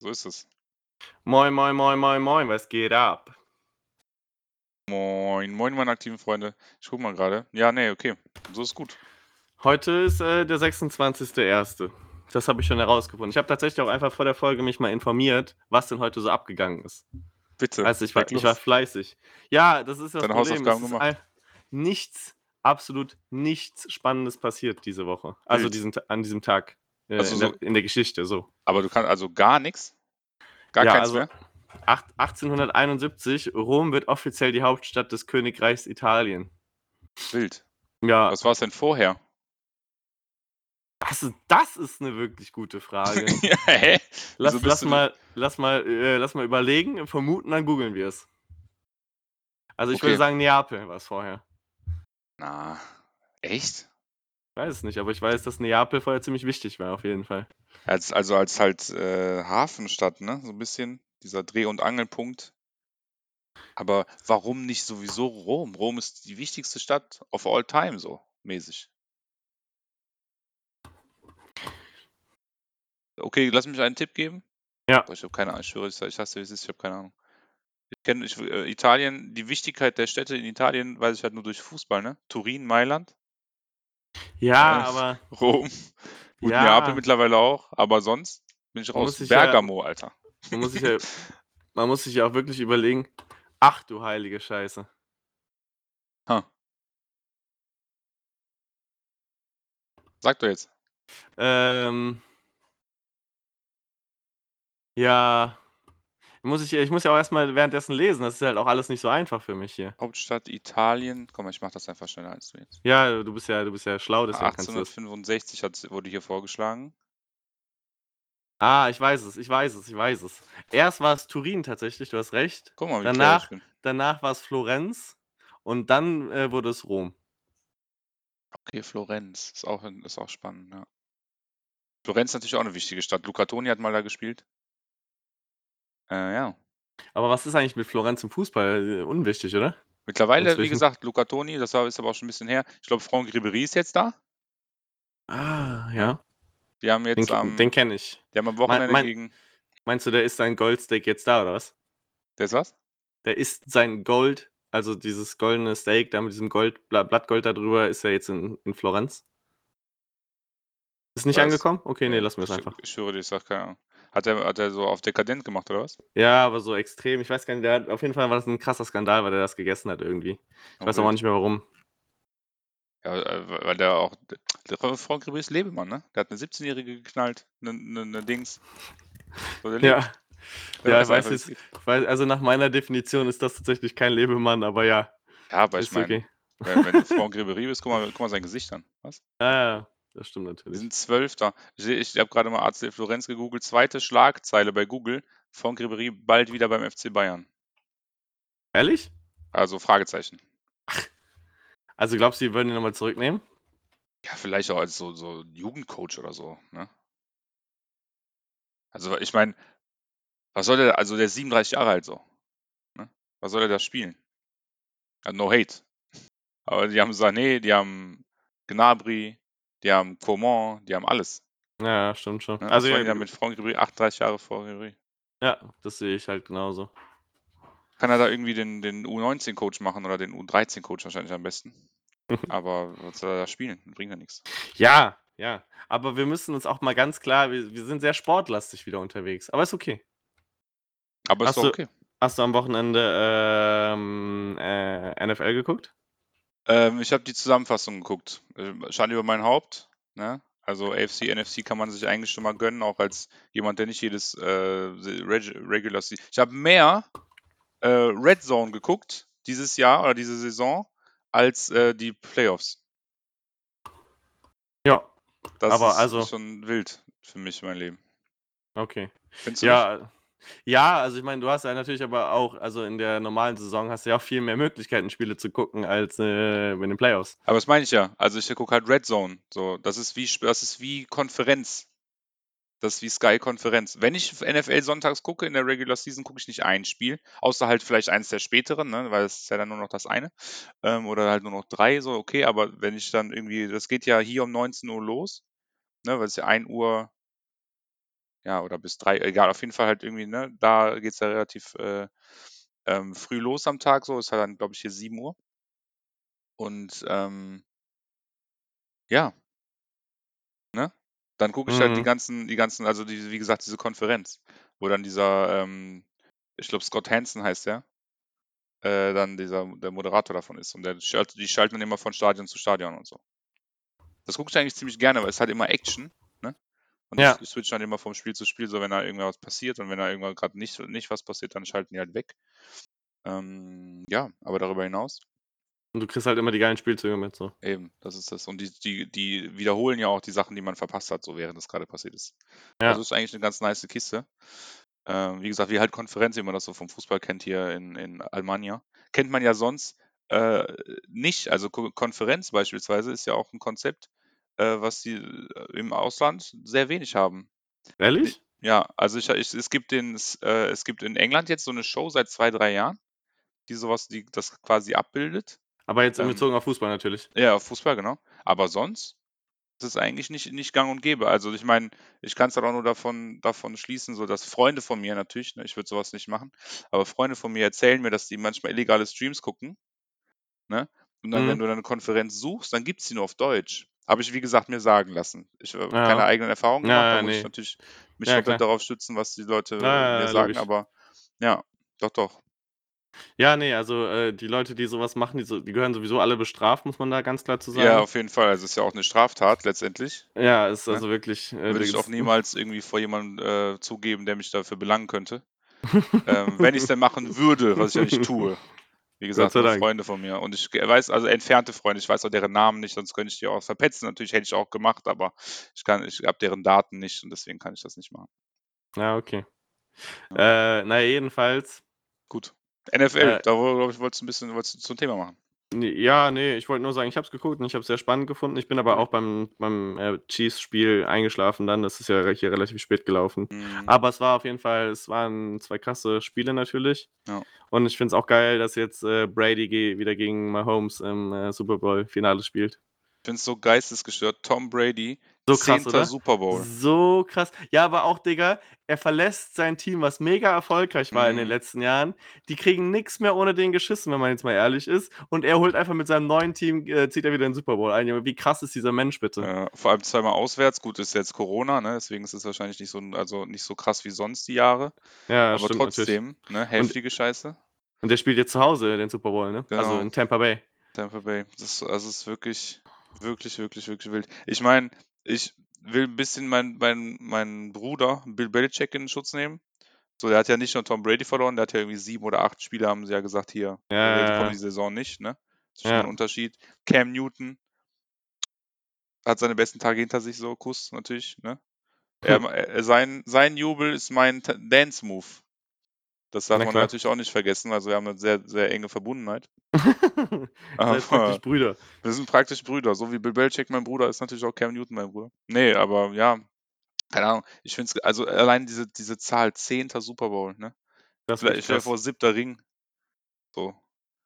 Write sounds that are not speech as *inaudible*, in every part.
So ist es. Moin, moin, moin, moin, moin, was geht ab? Moin, moin, meine aktiven Freunde. Ich guck mal gerade. Ja, nee, okay. So ist gut. Heute ist äh, der 26.01. Das habe ich schon herausgefunden. Ich habe tatsächlich auch einfach vor der Folge mich mal informiert, was denn heute so abgegangen ist. Bitte. Also ich war, ich war fleißig. Ja, das ist das Deine Problem. Hausaufgaben es ist gemacht. nichts, absolut nichts Spannendes passiert diese Woche. Also diesen, an diesem Tag äh, Also in, so, der, in der Geschichte so. aber du kannst also gar nichts? Gar Ja, keins also mehr? acht- 1871, Rom wird offiziell die Hauptstadt des Königreichs Italien. Wild. Ja, Was war es denn vorher? das ist, das ist eine wirklich gute Frage. *laughs* ja, hä? Lass, lass, mal, lass, mal, äh, lass mal überlegen, vermuten, dann googeln wir es. Also ich würde Okay. sagen, Neapel war es vorher. Na, echt? Ich weiß es nicht, aber ich weiß, dass Neapel vorher ziemlich wichtig war, auf jeden Fall. Als, also als halt äh, Hafenstadt, ne? So ein bisschen dieser Dreh- und Angelpunkt. Aber warum nicht sowieso Rom? Rom ist die wichtigste Stadt of all time, so mäßig. Okay, lass mich einen Tipp geben. Ja. Boah, ich habe keine Ahnung, ich schwöre, ich, hasse, wie es ist, ich habe keine Ahnung. Ich kenne äh, Italien, die Wichtigkeit der Städte in Italien weiß ich halt nur durch Fußball, ne? Turin, Mailand, Ja, äh, aber Rom, gut, Neapel ja, mittlerweile auch, aber sonst bin ich raus. sich ja, Bergamo, Alter. man muss sich ja, *laughs* man muss sich ja auch wirklich überlegen, ach du heilige Scheiße. Ha, sag doch jetzt. Ähm, ja, muss ich, ich muss ja auch erstmal währenddessen lesen, das ist halt auch alles nicht so einfach für mich hier. Hauptstadt Italien. Komm mal, ich mach das einfach schneller als du jetzt. Ja, du bist ja, du bist ja schlau, deswegen kannst du das. 1865 wurde hier vorgeschlagen. Ah, ich weiß es, ich weiß es, ich weiß es. Erst war es Turin tatsächlich, du hast recht. Guck mal, wie clever ich Danach, bin. danach war es Florenz und dann äh, wurde es Rom. Okay, Florenz. Ist auch, ist auch spannend, ja. Florenz ist natürlich auch eine wichtige Stadt. Luca Toni hat mal da gespielt. Äh, ja. Aber was ist eigentlich mit Florenz im Fußball? Äh, Unwichtig, oder? Mittlerweile, wie Inzwischen. gesagt, Luca Toni, das war, ist aber auch schon ein bisschen her. Ich glaube, Franck Ribéry ist jetzt da. Ah, Ja. Die haben Den, jetzt ke- am, den kenne ich. die haben am Mein, Wochenende mein, gegen. meinst du, der ist sein Goldsteak jetzt da, oder was? Der ist was? Der ist sein Gold, also dieses goldene Steak da mit diesem Gold, Bla- Blattgold da drüber, ist er jetzt in, in Florenz? Ist nicht Was? angekommen? Okay, nee, lassen wir es einfach. ich schwöre dir, ich sag keine Ahnung. Hat er, hat er so auf dekadent gemacht, oder was? Ja, aber so extrem. Ich weiß gar nicht, der auf jeden Fall war das ein krasser Skandal, weil der das gegessen hat irgendwie. Ich Oh, weiß aber auch nicht mehr warum. Ja, äh, weil der auch. Der Franck Ribéry ist Lebemann, ne? Der hat eine 17-Jährige geknallt, eine, eine, eine Dings. So, der lebt. Ja, ja, ich weiß jetzt, also nach meiner Definition ist das tatsächlich kein Lebemann, aber ja, Ja, aber ich ist meine, okay. wenn, wenn du Franck Ribéry bist, guck mal, guck mal sein Gesicht an. Was? Ja, ja, das stimmt Wir natürlich. sind Zwölfter. Ich, ich habe gerade mal AC Florenz gegoogelt. Zweite Schlagzeile bei Google. Franck Ribéry bald wieder beim FC Bayern. Ehrlich? Also Fragezeichen. Also glaubst du, die würden ihn nochmal zurücknehmen? Ja, vielleicht auch als so, so Jugendcoach oder so, ne? Also ich meine, was soll der, also der ist 37 Jahre alt so, ne? Was soll er da spielen? Ja, no hate. Aber die haben Sané, die haben Gnabry, die haben Coman, die haben alles. Ja, stimmt schon. Ne? Also wollen die ja, mit Franck Ribéry? 38 Jahre vor Ribéry. ja, das sehe ich halt genauso. Kann er da irgendwie den, den U19-Coach machen oder den U13-Coach wahrscheinlich am besten. *laughs* Aber was soll er da spielen? Bringt ja nichts. Ja, ja. Aber wir müssen uns auch mal ganz klar, wir, wir sind sehr sportlastig wieder unterwegs. Aber ist okay. Aber ist Hast doch du, okay. hast du am Wochenende ähm, äh, NFL geguckt? Ähm, ich habe die Zusammenfassung geguckt. Äh, Schande über mein Haupt. Ne? Also AFC, NFC kann man sich eigentlich schon mal gönnen, auch als jemand, der nicht jedes äh, Reg Regular Season. Ich habe mehr äh, Red Zone geguckt dieses Jahr oder diese Saison als äh, die Playoffs. Ja, Das aber ist also, schon wild für mich, mein Leben. okay. Findest du nicht? Ja, also ich meine, du hast ja natürlich aber auch, also in der normalen Saison hast du ja auch viel mehr Möglichkeiten, Spiele zu gucken, als äh, in den Playoffs. Aber das meine ich ja. Also ich gucke halt Red Zone. So, das ist wie das ist wie Konferenz. Das ist wie Sky Konferenz. Wenn ich NFL sonntags gucke in der Regular Season, gucke ich nicht ein Spiel, außer halt vielleicht eins der späteren, ne, weil es ist ja dann nur noch das eine. Ähm, oder halt nur noch drei, so okay, aber wenn ich dann irgendwie, das geht ja hier um 19 Uhr los, ne, weil es ja 1 Uhr, ja, oder bis drei, egal, auf jeden Fall halt irgendwie, ne, da geht es ja relativ äh, ähm, früh los am Tag, so, ist halt dann, glaube ich, hier 7 Uhr. Und ähm, ja, ne? Dann gucke ich halt die Mhm. ganzen, die ganzen, also die, wie gesagt, diese Konferenz, wo dann dieser, ähm, ich glaube, Scott Hansen heißt der, äh, dann dieser, der Moderator davon ist. Und der die schalten dann immer von Stadion zu Stadion und so. Das gucke ich eigentlich ziemlich gerne, weil es halt immer Action? Und Ja. ich, ich switch dann immer vom Spiel zu Spiel, so wenn da irgendwas passiert und wenn da irgendwann gerade nicht, nicht was passiert, dann schalten die halt weg. Ähm, ja, aber darüber hinaus, Und du kriegst halt immer die geilen Spielzüge mit, so. eben, das ist das. Und die, die, die wiederholen ja auch die Sachen, die man verpasst hat, so während das gerade passiert ist. Ja. Also ist eigentlich eine ganz nice Kiste. Ähm, wie gesagt, wie halt Konferenz, wie man das so vom Fußball kennt hier in, in Almania. Kennt man ja sonst äh, nicht. Also Ko Konferenz beispielsweise ist ja auch ein Konzept, äh, was die äh, im Ausland sehr wenig haben. Ehrlich? Ja, also ich, ich, es gibt den, äh, es gibt in England jetzt so eine Show seit zwei, drei Jahren, die sowas, die das quasi abbildet. Aber jetzt in Ähm, Bezug auf Fußball natürlich. Ja, auf Fußball, genau. Aber sonst ist es eigentlich nicht, nicht gang und gäbe. Also ich meine, ich kann es halt auch nur davon, davon schließen, so dass Freunde von mir natürlich, ne, ich würde sowas nicht machen, aber Freunde von mir erzählen mir, dass die manchmal illegale Streams gucken. Ne? Und dann, wenn Mhm. du dann eine Konferenz suchst, dann gibt es die nur auf Deutsch. Habe ich, wie gesagt, mir sagen lassen. Ich habe Ja. keine eigenen Erfahrungen Ja, gemacht, da ja, muss ich nee. natürlich mich Ja, darauf stützen, was die Leute Ja, äh, ja, mir ja, sagen, aber ja, doch, doch. Ja, nee, also äh, die Leute, die sowas machen, die, so, die gehören sowieso alle bestraft, muss man da ganz klar zu Ja, sagen. auf jeden Fall. Also es ist ja auch eine Straftat letztendlich. Ja, ist Ne? also wirklich. Äh, Würde ich auch *laughs* niemals irgendwie vor jemandem äh, zugeben, der mich dafür belangen könnte. *laughs* ähm, wenn ich es denn machen würde, was ich ja nicht tue. Wie gesagt. Freunde von mir. Und ich weiß, also entfernte Freunde, ich weiß auch deren Namen nicht, sonst könnte ich die auch verpetzen. Natürlich hätte ich auch gemacht, aber ich kann, ich habe deren Daten nicht und deswegen kann ich das nicht machen. Ja, okay. Äh, naja, jedenfalls. Gut. NFL, Äh, da glaube ich, wolltest du ein bisschen wolltest du zum Thema machen. Nee, ja, nee, ich wollte nur sagen, ich habe es geguckt und ich habe es sehr spannend gefunden. Ich bin aber auch beim, beim äh, Chiefs-Spiel eingeschlafen dann. Das ist ja re- hier relativ spät gelaufen. Mhm. Aber es war auf jeden Fall, es waren zwei krasse Spiele natürlich. Ja. Und ich finde es auch geil, dass jetzt äh, Brady ge wieder gegen Mahomes im äh, Super Bowl-Finale spielt. Ich finde es so geistesgestört. Tom Brady, So krass, zehnter oder? Super Bowl. So krass. Ja, aber auch, Digga, er verlässt sein Team, was mega erfolgreich war in den Mhm. letzten Jahren. Die kriegen nichts mehr ohne den geschissen, wenn man jetzt mal ehrlich ist. Und er holt einfach mit seinem neuen Team, äh, zieht er wieder den Super Bowl ein. Wie krass ist dieser Mensch bitte? Äh, vor allem zweimal auswärts. Gut, ist jetzt Corona, ne? deswegen ist es wahrscheinlich nicht so, also nicht so krass wie sonst die Jahre. Ja, Aber stimmt natürlich. trotzdem, ne? heftige Scheiße. Und der spielt jetzt zu Hause den Super Bowl, ne? Also Genau. in Tampa Bay. Tampa Bay. Das, also es ist wirklich, wirklich, wirklich, wirklich wild. Ich meine, ich will ein bisschen meinen mein, mein Bruder Bill Belichick in den Schutz nehmen. So, der hat ja nicht nur Tom Brady verloren, der hat ja irgendwie sieben oder acht Spiele, haben sie ja gesagt, hier, Ja, ja, die Saison nicht, ne? Das ist schon Ja. ein Unterschied. Cam Newton hat seine besten Tage hinter sich, so Kuss natürlich, ne? *laughs* Er, er, sein, sein Jubel ist mein Dance-Move. Das darf Na man klar. natürlich auch nicht vergessen, also wir haben eine sehr, sehr enge Verbundenheit. *laughs* Seid Aber- praktisch Brüder. Wir sind praktisch Brüder, so wie Bill Belichick mein Bruder ist natürlich auch Cam Newton mein Bruder. Nee, aber ja, keine Ahnung. Ich finde es, also allein diese, diese Zahl, 10. Super Bowl, ne? Das Vielleicht wirklich stell dir krass. vor, siebter Ring. So,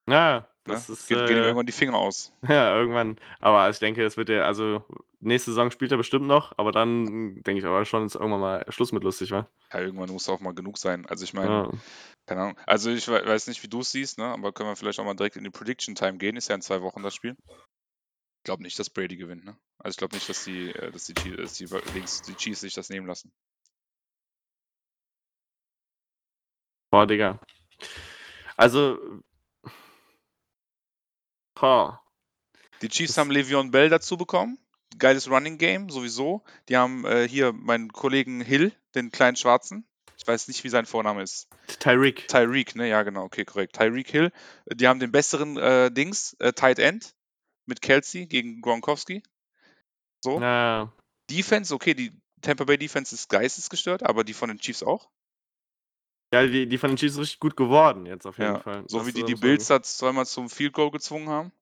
Ja, ne? das ist. Geht, gehen ihm Äh, irgendwann die Finger aus. *laughs* ja, irgendwann. Aber ich denke, es wird ja, also nächste Saison spielt er bestimmt noch, aber dann denke ich aber schon, ist irgendwann mal Schluss mit lustig, wa? Ja, irgendwann muss auch mal genug sein. Also ich meine, Ja. keine Ahnung. Also ich we- weiß nicht, wie du es siehst, ne? Aber können wir vielleicht auch mal direkt in die Prediction Time gehen. Ist ja in zwei Wochen das Spiel. Ich glaube nicht, dass Brady gewinnt, ne? Also ich glaube nicht, dass die, äh, dass die, dass die, Dings- die Chiefs sich das nehmen lassen. Boah, Digga. Also. Boah. Die Chiefs Das- haben Le'Veon Bell dazu bekommen. Geiles Running Game, sowieso. Die haben äh, hier meinen Kollegen Hill, den kleinen Schwarzen. Ich weiß nicht, wie sein Vorname ist. Tyreek. Tyreek, ne? Ja, genau, okay, korrekt. Tyreek Hill. Die haben den besseren äh, Dings, äh, Tight End mit Kelsey gegen Gronkowski. So. Ja. Defense, okay, die Tampa Bay Defense ist geistesgestört, aber die von den Chiefs auch. Ja, die, die von den Chiefs richtig gut geworden jetzt auf jeden Ja, Fall. so Das, wie die die Bills da zweimal zum Field Goal gezwungen haben.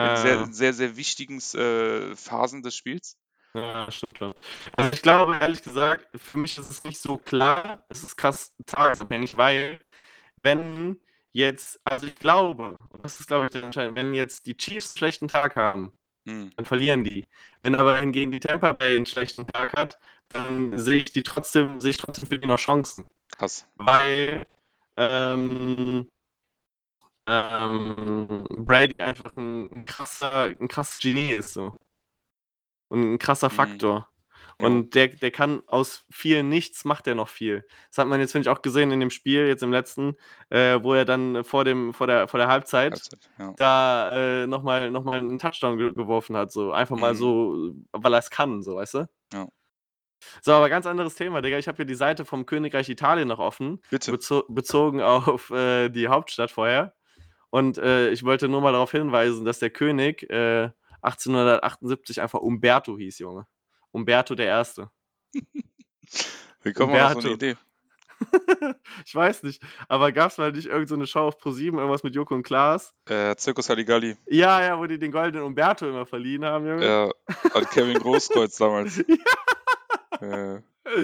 In Ja, sehr, sehr, sehr wichtigen äh, Phasen des Spiels. ja, stimmt schon. Also ich glaube, ehrlich gesagt, für mich ist es nicht so klar, es ist krass tagesabhängig, weil wenn jetzt, also ich glaube, und das ist glaube ich der entscheidend, wenn jetzt die Chiefs einen schlechten Tag haben, Hm. dann verlieren die. Wenn aber hingegen die Tampa Bay einen schlechten Tag hat, dann sehe ich die trotzdem, sehe ich trotzdem für die noch Chancen. Krass. Weil ähm, ähm, Brady einfach ein, ein, krasser, ein krasses Genie ist so. Und ein krasser Mhm. Faktor. Jo. Und der, der kann aus viel nichts macht er noch viel. Das hat man jetzt, finde ich, auch gesehen in dem Spiel, jetzt im letzten, äh, wo er dann vor, dem, vor, der, vor der Halbzeit Halbzeit, ja. da äh, nochmal noch mal einen Touchdown ge geworfen hat. So einfach mal Mhm. so, weil er es kann, so, weißt du? Ja. So, aber ganz anderes Thema, Digga. Ich habe hier die Seite vom Königreich Italien noch offen, Bitte. bezo bezogen auf äh, die Hauptstadt vorher. Und äh, ich wollte nur mal darauf hinweisen, dass der König äh, 1878 einfach Umberto hieß, Junge. Umberto der Erste. *laughs* Wie kommt man auf so eine. Idee? *laughs* ich weiß nicht, aber gab es mal nicht irgendeine so Show auf ProSieben, irgendwas mit Joko und Klaas? Äh, Zirkus Halligalli. Ja, ja, wo die den goldenen Umberto immer verliehen haben, Junge. Ja, hat Kevin Großkreuz *laughs* damals. Äh,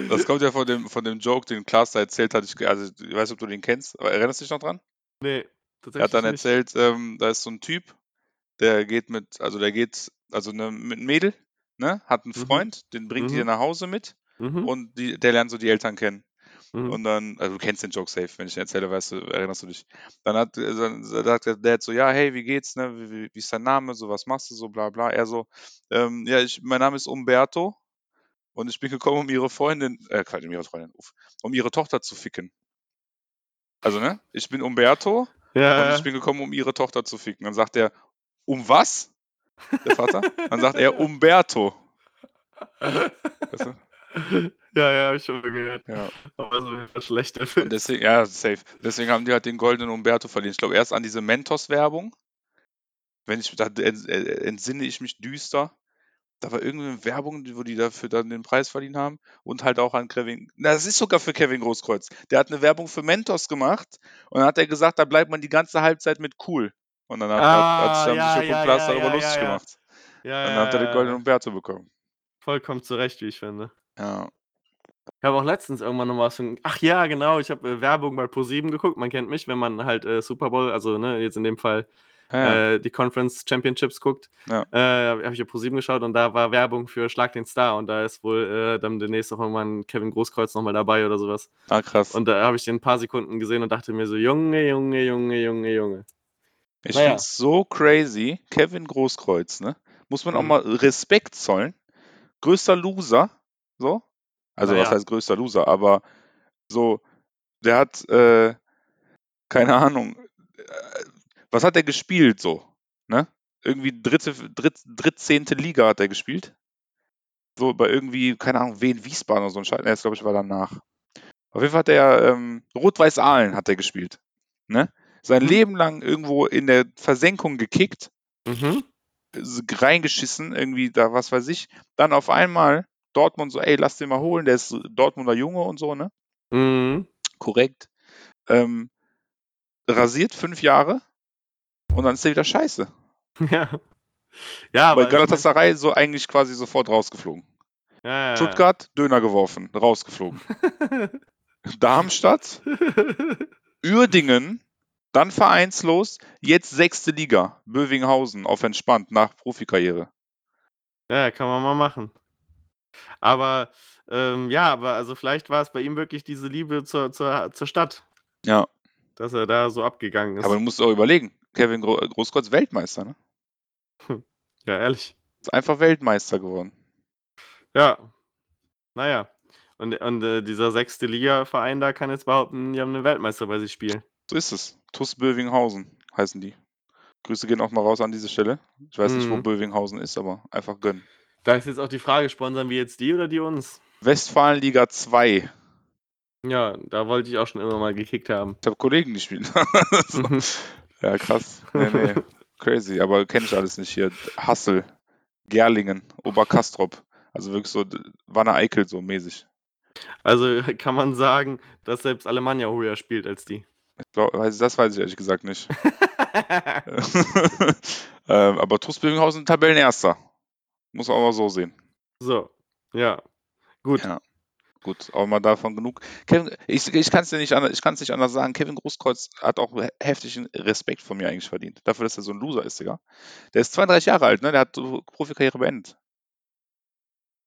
das kommt ja von dem, von dem Joke, den Klaas da erzählt hat. Ich, also, ich weiß nicht, ob du den kennst, aber erinnerst du dich noch dran? Nee, Er tatsächlich hat dann nicht. erzählt, ähm, da ist so ein Typ, der geht mit, also der geht, also ne, mit einem Mädel, ne, hat einen Mhm. Freund, den bringt die Mhm. nach Hause mit Mhm. und die, der lernt so die Eltern kennen. Mhm. Und dann, also du kennst den Joke safe, wenn ich den erzähle, weißt du, erinnerst du dich. Dann hat, äh, dann sagt der Dad so, ja, hey, wie geht's, ne, wie, wie, wie ist dein Name, so, was machst du, so, bla, bla. Er so, ähm, ja, ich, mein Name ist Umberto und ich bin gekommen, um ihre Freundin, äh, Quatsch, um ihre Freundin, um ihre Tochter zu ficken. Also, ne, ich bin Umberto und ja, ich bin gekommen, um ihre Tochter zu ficken. Dann sagt er, um was? Der Vater? Dann sagt er, Umberto. Weißt du? *laughs* ja, ja, hab ich schon mal gehört. Ja. Aber so ein schlechter Und Film. deswegen, ja, safe. Deswegen haben die halt den goldenen Umberto verliehen. Ich glaube, erst an diese Mentos-Werbung. Wenn ich, da äh, entsinne ich mich düster. Da war irgendeine Werbung, wo die dafür dann den Preis verliehen haben. Und halt auch an Kevin. Na, das ist sogar für Kevin Großkreuz. Der hat eine Werbung für Mentos gemacht. Und dann hat er gesagt, da bleibt man die ganze Halbzeit mit cool. Und dann hat, hat, hat sich Ah, ja, Joko ja, Klaas ja, darüber ja, lustig gemacht. Ja, Und dann hat er den goldenen. Umberto bekommen. Vollkommen zurecht, wie ich finde. Ja. Ich habe auch letztens irgendwann noch was von. Ach ja, genau, ich habe äh, Werbung bei ProSieben geguckt. Man kennt mich, wenn man halt äh, Super Bowl, also ne, jetzt in dem Fall Ja, ja. äh, die Conference Championships guckt. Ja. Äh, habe ich ja ProSieben geschaut und da war Werbung für Schlag den Star und da ist wohl äh, dann demnächst auch irgendwann ein Kevin Großkreuz nochmal dabei oder sowas. Ah, krass. Und da habe ich den ein paar Sekunden gesehen und dachte mir so, Junge, Junge, Junge, Junge, Junge. Ich Naja. finde es so crazy. Kevin Großkreuz, ne? Muss man auch Mhm. mal Respekt zollen. Größter Loser, so. Also, was Naja. heißt größter Loser? Aber so, der hat, äh, keine Ahnung, äh, was hat er gespielt, so, ne? Irgendwie dritte, dritt, drittzehnte Liga hat er gespielt. So, bei irgendwie, keine Ahnung, wen Wiesbaden oder so ein Scheiß. Ne, das glaube ich war danach. Auf jeden Fall hat er, ähm, Rot-Weiß Aalen hat er gespielt, ne? Sein Mhm. Leben lang irgendwo in der Versenkung gekickt Mhm. reingeschissen, irgendwie da, was weiß ich. Dann auf einmal Dortmund so, ey, lass den mal holen, der ist Dortmunder Junge und so, ne? Mhm. Korrekt. Ähm, rasiert fünf Jahre und dann ist er wieder scheiße. *laughs* Ja. Ja, aber. Bei Galatasaray so eigentlich quasi sofort rausgeflogen. Ja, ja, ja. Stuttgart, Döner geworfen, rausgeflogen. *laughs* Darmstadt, Uerdingen, dann vereinslos, jetzt sechste Liga, Bövinghausen auf entspannt nach Profikarriere. Ja, kann man mal machen. Aber ähm, ja, aber also vielleicht war es bei ihm wirklich diese Liebe zur, zur, zur Stadt, Ja, dass er da so abgegangen ist. aber du musst auch überlegen, Kevin Gro Großkreuz Weltmeister, ne? ja, ehrlich. Ist einfach Weltmeister geworden. Ja. Naja. Und, und äh, dieser sechste Liga-Verein da kann jetzt behaupten, die haben einen Weltmeister bei sich spielen. So ist es. TuS Bövinghausen heißen die. Grüße gehen auch mal raus an diese Stelle. Ich weiß nicht, wo Mhm. Bövinghausen ist, aber einfach gönnen. Da ist jetzt auch die Frage, sponsern wir jetzt die oder die uns? Westfalenliga 2. Ja, da wollte ich auch schon immer mal gekickt haben. Ich habe Kollegen, die spielen. *laughs* so. Ja, krass. Nee, nee. Crazy, aber kenne ich alles nicht hier. Hassel, Gerlingen, Oberkastrop. Also wirklich so Wanne Eickel so mäßig. Also *laughs* kann man sagen, dass selbst Alemannia höher spielt als die. Glaub, das weiß ich ehrlich gesagt nicht. *laughs* *laughs* ähm, aber TuS Tabellenerster. Muss man aber so sehen. so, ja. Gut. Ja. Gut, aber mal davon genug. Kevin, ich ich kann es dir nicht, anders- ich kann's nicht anders sagen. Kevin Großkreuz hat auch he- heftigen Respekt von mir eigentlich verdient. Dafür, dass er so ein Loser ist, Digga. Der ist 32 Jahre alt, ne? Der hat so Profikarriere beendet.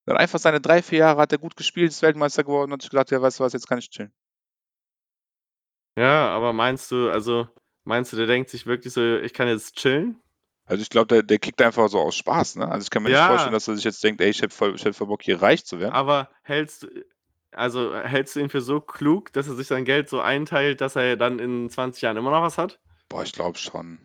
Dann einfach seine drei, vier Jahre hat er gut gespielt, ist Weltmeister geworden und hat sich gedacht, ja, weißt du was, jetzt kann ich chillen. Ja, aber meinst du, also meinst du, der denkt sich wirklich so, ich kann jetzt chillen? Also ich glaube, der, der kickt einfach so aus Spaß, ne? Also ich kann mir nicht Ja. vorstellen, dass er sich jetzt denkt, ey, ich hätte voll, ich voll Bock, hier reich zu werden. Aber hältst du, also hältst du ihn für so klug, dass er sich sein Geld so einteilt, dass er dann in 20 Jahren immer noch was hat? Boah, ich glaube schon.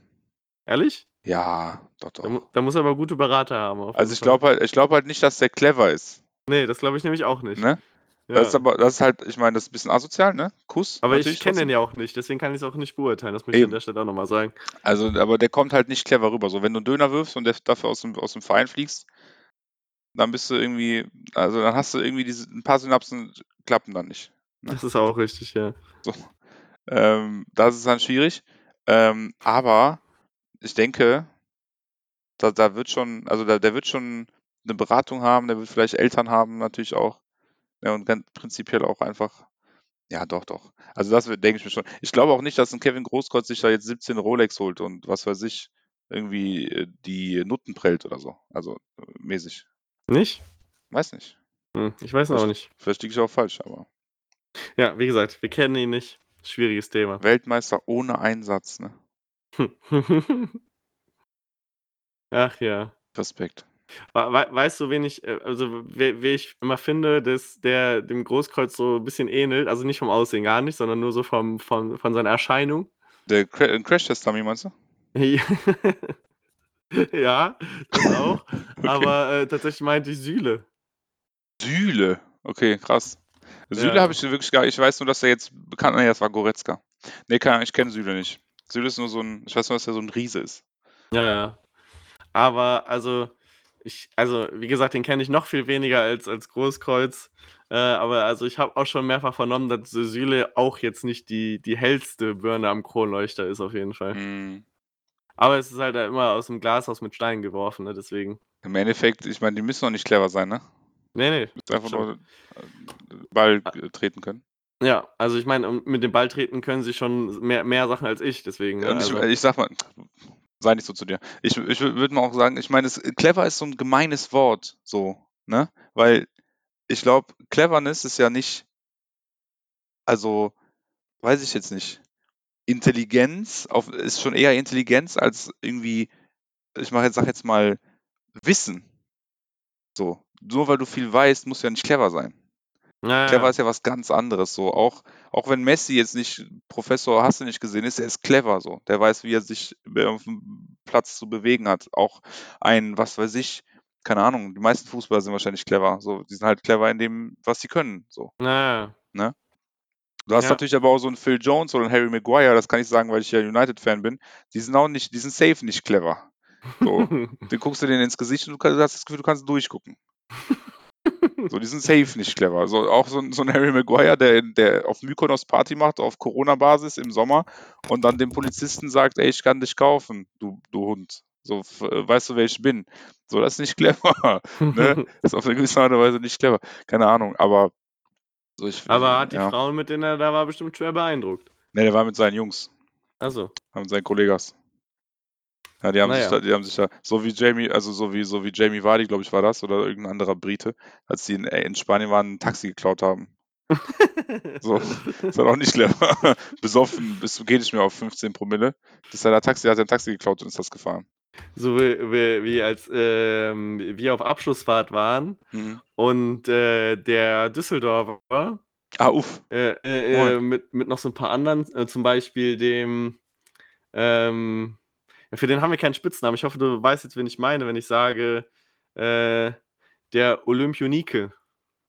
Ehrlich? Ja, doch, Da, mu- doch. da muss er aber gute Berater haben. Also ich glaube halt, ich glaube halt nicht, dass der clever ist. Nee, das glaube ich nämlich auch nicht. Ne? Ja. Das ist aber, das ist halt, ich meine, das ist ein bisschen asozial, ne? Kuss. aber ich kenne den ja auch nicht, deswegen kann ich es auch nicht beurteilen. Das möchte ich an der Stelle auch nochmal sagen. Also, aber der kommt halt nicht clever rüber. So, wenn du einen Döner wirfst und der dafür aus dem, aus dem Verein fliegst, dann bist du irgendwie, also dann hast du irgendwie diese, ein paar Synapsen klappen dann nicht. Ne? Das ist auch richtig, ja. Ähm, das ist dann schwierig. Ähm, aber ich denke, da, da wird schon, also da, der wird schon eine Beratung haben, der wird vielleicht Eltern haben, natürlich auch. Ja, und ganz prinzipiell auch einfach, ja, doch, doch. Also das wird, denke ich mir schon. Ich glaube auch nicht, dass ein Kevin Großkreuz sich da jetzt 17 Rolex holt und was weiß ich, irgendwie äh, die Nutten prellt oder so. Also äh, mäßig. Nicht? Weiß nicht. Hm, ich weiß auch nicht. Vielleicht liege ich auch falsch, aber Ja, wie gesagt, wir kennen ihn nicht. Schwieriges Thema. Weltmeister ohne Einsatz, ne? *laughs* Ach ja. Respekt. We we weißt du, wen ich, äh, also wer ich immer finde, dass der dem Großkreuz so ein bisschen ähnelt, also nicht vom Aussehen gar nicht, sondern nur so vom, von, von seiner Erscheinung. Der Cra äh, Crash-Test-Dummy, meinst du? *laughs* ja, das auch. *laughs* Okay. Aber äh, tatsächlich meinte ich Sühle. Süle. Okay, krass. Süle Ja. habe ich wirklich gar Ich weiß nur, dass er jetzt bekannt Nee, das war Goretzka. Nee, keine Ahnung, ich kenne Süle nicht. Süle ist nur so ein, ich weiß nur, dass er so ein Riese ist. Ja, ja. Aber also, ich, also, wie gesagt, den kenne ich noch viel weniger als, als Großkreuz. Äh, aber also ich habe auch schon mehrfach vernommen, dass Süle auch jetzt nicht die, die hellste Birne am Kronleuchter ist, auf jeden Fall. Hm. Aber es ist halt immer aus dem Glashaus mit Steinen geworfen, ne? Deswegen. Im Endeffekt, ich meine, die müssen doch nicht clever sein, ne? Nee, nee. Müssen einfach nur äh, Ball äh, treten können. Ja, also ich meine, mit dem Ball treten können sie schon mehr, mehr Sachen als ich, deswegen. ne? Ich, Also, ich sag mal, sei nicht so zu dir. Ich, ich würde mal auch sagen, ich meine, clever ist so ein gemeines Wort, so, ne? Weil ich glaube, Cleverness ist ja nicht, also, weiß ich jetzt nicht. Intelligenz auf, ist schon eher Intelligenz als irgendwie, ich mache jetzt, sag jetzt mal, Wissen. So. Nur weil du viel weißt, musst du ja nicht clever sein. naja. Clever ist ja was ganz anderes. So, auch, auch wenn Messi jetzt nicht Professor, hast du nicht gesehen, ist er ist clever so. Der weiß, wie er sich auf dem Platz zu bewegen hat. Auch ein, was weiß ich, keine Ahnung, die meisten Fußballer sind wahrscheinlich clever. So, die sind halt clever in dem, was sie können. So. Naja. Du hast Ja. natürlich aber auch so einen Phil Jones oder einen Harry Maguire, das kann ich sagen, weil ich ja United-Fan bin. Die sind auch nicht, die sind safe nicht clever. So. *laughs* Dann guckst du denen ins Gesicht und du, hast das Gefühl, du kannst durchgucken. So, die sind safe nicht clever. So, auch so, ein- so ein Harry Maguire, der, der auf Mykonos Party macht, auf Corona-Basis im Sommer und dann dem Polizisten sagt, ey, ich kann dich kaufen, du, du Hund. So, weißt du, wer ich bin? So, das ist nicht clever. *laughs* Ne? Das ist auf eine gewisse Art und Weise nicht clever. Keine Ahnung, aber so, ich, Aber hat die ja. Frauen, mit denen er da war, bestimmt schwer beeindruckt. Ne, der war mit seinen Jungs. Achso. haben seinen Kollegas. Ja, die haben sich Naja. da, die haben sich da, so wie Jamie, also so wie, so wie Jamie Vardy, glaube ich, war das, oder irgendein anderer Brite, als die in, äh, in Spanien waren, ein Taxi geklaut haben. *laughs* So, ist halt auch nicht clever. *laughs* Besoffen, bis geht nicht mehr auf 15 Promille. Das ist ja der Taxi, hat ein Taxi geklaut und ist das gefahren. So wie, wie, wie als ähm, wir auf Abschlussfahrt waren Mhm. und äh, der Düsseldorfer Ah, uff. äh, äh, Moin. äh, mit, mit noch so ein paar anderen, äh, zum Beispiel dem, ähm, ja, für den haben wir keinen Spitznamen. Ich hoffe, du weißt jetzt, wen ich meine, wenn ich sage, äh, der Olympionike.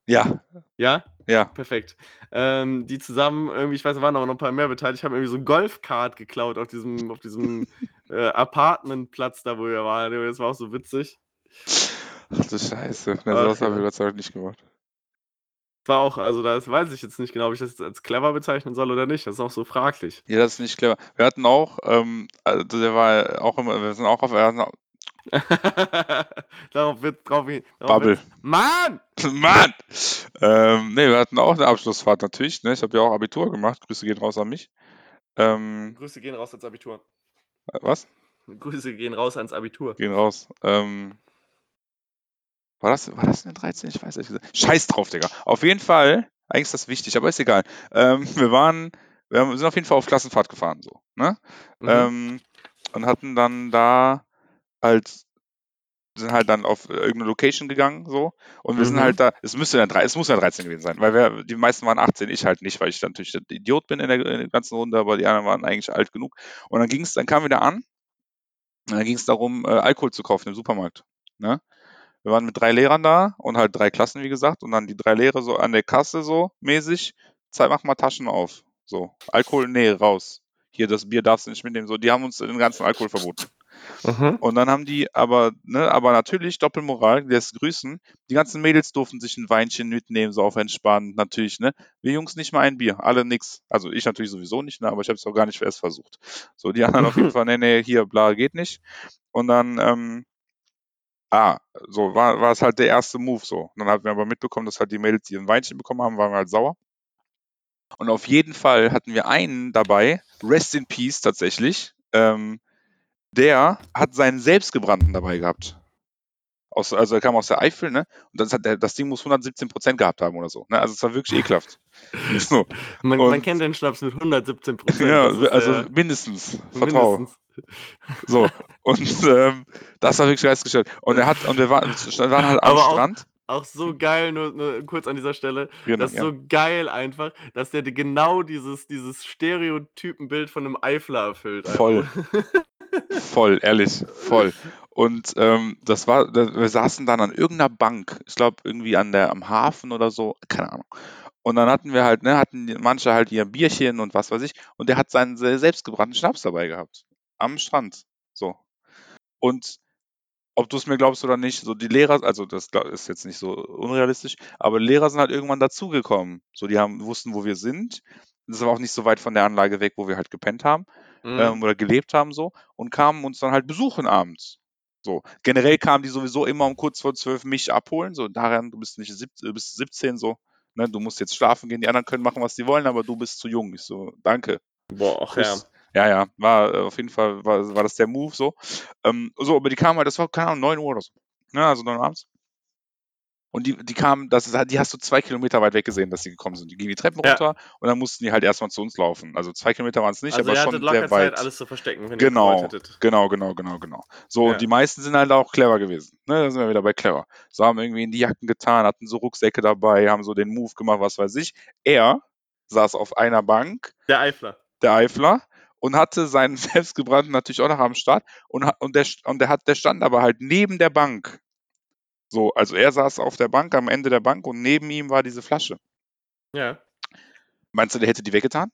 Ja, Ja? ja. Perfekt. Ähm, die zusammen, irgendwie, ich weiß, da waren auch noch ein paar mehr beteiligt, haben irgendwie so ein Golfkart geklaut auf diesem, auf diesem *laughs* äh, Apartmentplatz da, wo wir waren. Das war auch so witzig. Ach du Scheiße. Ach, sowas haben ja. wir Gott sei Dank nicht gemacht. War auch, also das weiß ich jetzt nicht genau, ob ich das jetzt als clever bezeichnen soll oder nicht. Das ist auch so fraglich. Ja, das ist nicht clever. Wir hatten auch, ähm, also der war auch immer, wir sind auch auf, *laughs* darauf wird drauf hin. Bubble. wird's- Mann! *laughs* Mann! Ähm, nee, wir hatten auch eine Abschlussfahrt natürlich. Ne? Ich habe ja auch Abitur gemacht. Grüße gehen raus an mich. Ähm, Grüße gehen raus ans Abitur. äh, was? Grüße gehen raus ans Abitur. Gehen raus. Ähm, War das, war das eine 13? Ich weiß nicht. Scheiß drauf, Digga. Auf jeden Fall, eigentlich ist das wichtig, aber ist egal. Ähm, wir waren, wir sind auf jeden Fall auf Klassenfahrt gefahren, so, ne? Mhm. Ähm, und hatten dann da halt, sind halt dann auf irgendeine Location gegangen, so. Und wir sind Mhm. halt da, es müsste ja, drei- es muss ja 13 gewesen sein, weil wir, die meisten waren 18, ich halt nicht, weil ich natürlich der Idiot bin in der, in der ganzen Runde, aber die anderen waren eigentlich alt genug. Und dann ging es, dann kamen wir da an, und dann ging es darum, äh, Alkohol zu kaufen im Supermarkt, ne? Wir waren mit drei Lehrern da und halt drei Klassen, wie gesagt, und dann die drei Lehrer so an der Kasse so mäßig, zeig, mach mal Taschen auf. So, Alkohol, nee, raus. Hier, das Bier darfst du nicht mitnehmen. So, die haben uns den ganzen Alkohol verboten. Mhm. Und dann haben die aber, ne, aber natürlich Doppelmoral, lässt grüßen. Die ganzen Mädels durften sich ein Weinchen mitnehmen, so auf entspannt, natürlich, ne. Wir Jungs nicht mal ein Bier, alle nix. Also ich natürlich sowieso nicht, ne, aber ich habe es auch gar nicht erst versucht. So, die anderen auf jeden *laughs* Fall, nee, nee, hier, bla, geht nicht. Und dann, ähm, ah, so, war, war es halt der erste Move so. Und dann haben wir aber mitbekommen, dass halt die Mädels, die ein Weinchen bekommen haben, waren wir halt sauer. Und auf jeden Fall hatten wir einen dabei, Rest in Peace tatsächlich, ähm, der hat seinen selbstgebrannten dabei gehabt. Aus, also er kam aus der Eifel, ne? Und das, hat, das Ding muss 117% gehabt haben oder so. Ne? Also es war wirklich ekelhaft. *laughs* so. Man, man kennt den Schnaps mit 117 Prozent. Ja, also mindestens. Vertrau. So. Und ähm, das war wirklich geistesgestört. Und er hat, und wir waren, wir waren halt am Strand. Auch so geil, nur, nur kurz an dieser Stelle. Genau, Das ist ja. so geil einfach, dass der genau dieses, dieses Stereotypenbild von einem Eifler erfüllt. einfach. Voll. *laughs* Voll, ehrlich, voll. Und ähm, das war, wir saßen dann an irgendeiner Bank, ich glaube irgendwie an der am Hafen oder so, keine Ahnung. Und dann hatten wir halt, ne, hatten manche halt ihr Bierchen und was weiß ich, und der hat seinen se- selbstgebrannten Schnaps dabei gehabt. Am Strand. So. Und ob du es mir glaubst oder nicht, so die Lehrer, also das ist jetzt nicht so unrealistisch, aber Lehrer sind halt irgendwann dazugekommen. So, die haben, wussten, wo wir sind. Das war auch nicht so weit von der Anlage weg, wo wir halt gepennt haben Mhm. ähm, oder gelebt haben so und kamen uns dann halt besuchen abends. So. Generell kamen die sowieso immer um kurz vor zwölf mich abholen. So, daran, du bist nicht sieb, du bist 17, so, ne, du musst jetzt schlafen gehen, die anderen können machen, was sie wollen, aber du bist zu jung. Ich so, danke. Boah, ach ja. Ja, ja, war äh, auf jeden Fall, war, war das der Move so. Ähm, so, aber die kamen halt, das war, keine Ahnung, 9 Uhr oder so. Ja, also 9 Uhr abends. Und die, die kamen, das ist, halt- die hast du zwei Kilometer weit weg gesehen, dass die gekommen sind. Die gingen die Treppen Ja. runter und dann mussten die halt erstmal zu uns laufen. Also zwei Kilometer waren es nicht, Also aber ihr schon sehr weit. Zeit, alles zu verstecken, wenn ihr Genau. hättet. Genau, genau, genau, genau. So, Ja. und die meisten sind halt auch clever gewesen. Ne, da sind wir wieder bei clever. So haben irgendwie in die Jacken getan, hatten so Rucksäcke dabei, haben so den Move gemacht, was weiß ich. Er saß auf einer Bank, Der Eifler. der Eifler, und hatte seinen *laughs* selbstgebrannten natürlich auch noch am Start. Und, und, der, und der, hat, der stand aber halt neben der Bank. So, also er saß auf der Bank, am Ende der Bank, und neben ihm war diese Flasche. Ja. Meinst du, der hätte die weggetan?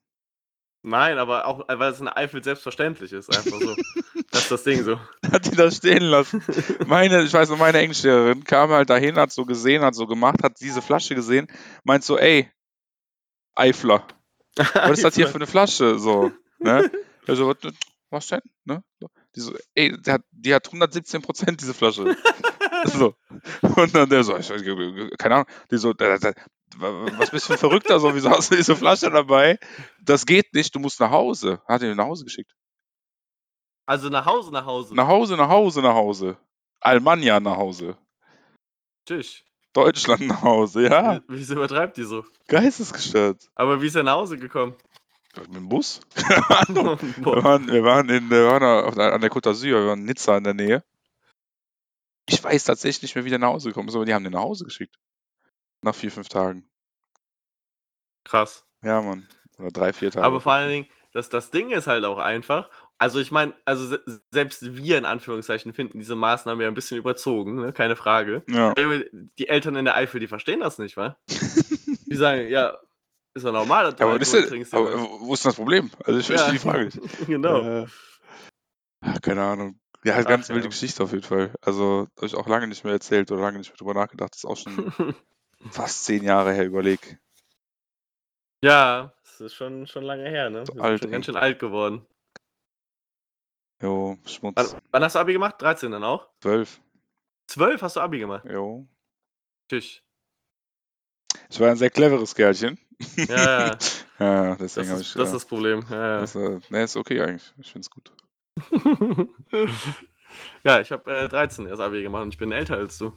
Nein, aber auch, weil es in Eifel selbstverständlich ist, einfach so. *laughs* das ist das Ding so. hat die da stehen lassen. *laughs* Meine, ich weiß noch, meine Englischlehrerin kam halt dahin, hat so gesehen, hat so gemacht, hat diese Flasche gesehen, meint so, ey, Eifler, was ist das hier für eine Flasche? So, ne? Also, was, was denn? Ne? Die so, ey, die hat, die hat 117 Prozent, diese Flasche. *laughs* so. Und dann der so, ich weiß, keine Ahnung, die so, was bist du Verrückter, so, wieso hast du diese Flasche dabei? Das geht nicht, du musst nach Hause. Hat ihn nach Hause geschickt. Also nach Hause, nach Hause. Nach Hause, nach Hause, nach Hause. Almania nach Hause. Tschüss. Deutschland nach Hause, ja. Wie- Wieso übertreibt die so? Geistesgestört. Aber wie ist er nach Hause gekommen? Mit dem Bus? *laughs* wir, waren, wir waren, in, wir waren auf an der Côte d'Azur, wir waren in Nizza in der Nähe. Ich weiß tatsächlich nicht mehr, wie der nach Hause gekommen ist, aber die haben den nach Hause geschickt. Nach vier, fünf Tagen. Krass. Ja, Mann. Oder drei, vier Tage. Aber vor allen Dingen, das, das Ding ist halt auch einfach. Also ich meine, also se selbst wir in Anführungszeichen finden diese Maßnahme ja ein bisschen überzogen, ne? keine Frage. Ja. Die Eltern in der Eifel, die verstehen das nicht, wa? Die sagen, ja, ist ja normal, dass du Aber, ist, trinkst. aber wo ist denn das Problem? Also ich verstehe die Frage nicht. *laughs* genau. Äh, keine Ahnung. Ja, halt Ach, ganz ja. wilde Geschichte auf jeden Fall. Also, habe ich auch lange nicht mehr erzählt oder lange nicht mehr drüber nachgedacht. Das ist auch schon *laughs* fast zehn Jahre her, überleg. ja, das ist schon, schon lange her, ne? Wir alt, schon ganz schön alt geworden. Jo, Schmutz. Wann, wann hast du Abi gemacht? 13 dann auch? Zwölf. 12 hast du Abi gemacht. Jo. Tschüss. Ich war ein sehr cleveres Kerlchen. Ja, ja. *laughs* Ja, Das deswegen habe ist, ich. das ist ja, das Problem. Ja, das, äh, nee, ist okay eigentlich. Ich finde es gut. *laughs* ja. ich habe äh, 13 erst Abi gemacht und ich bin älter als du.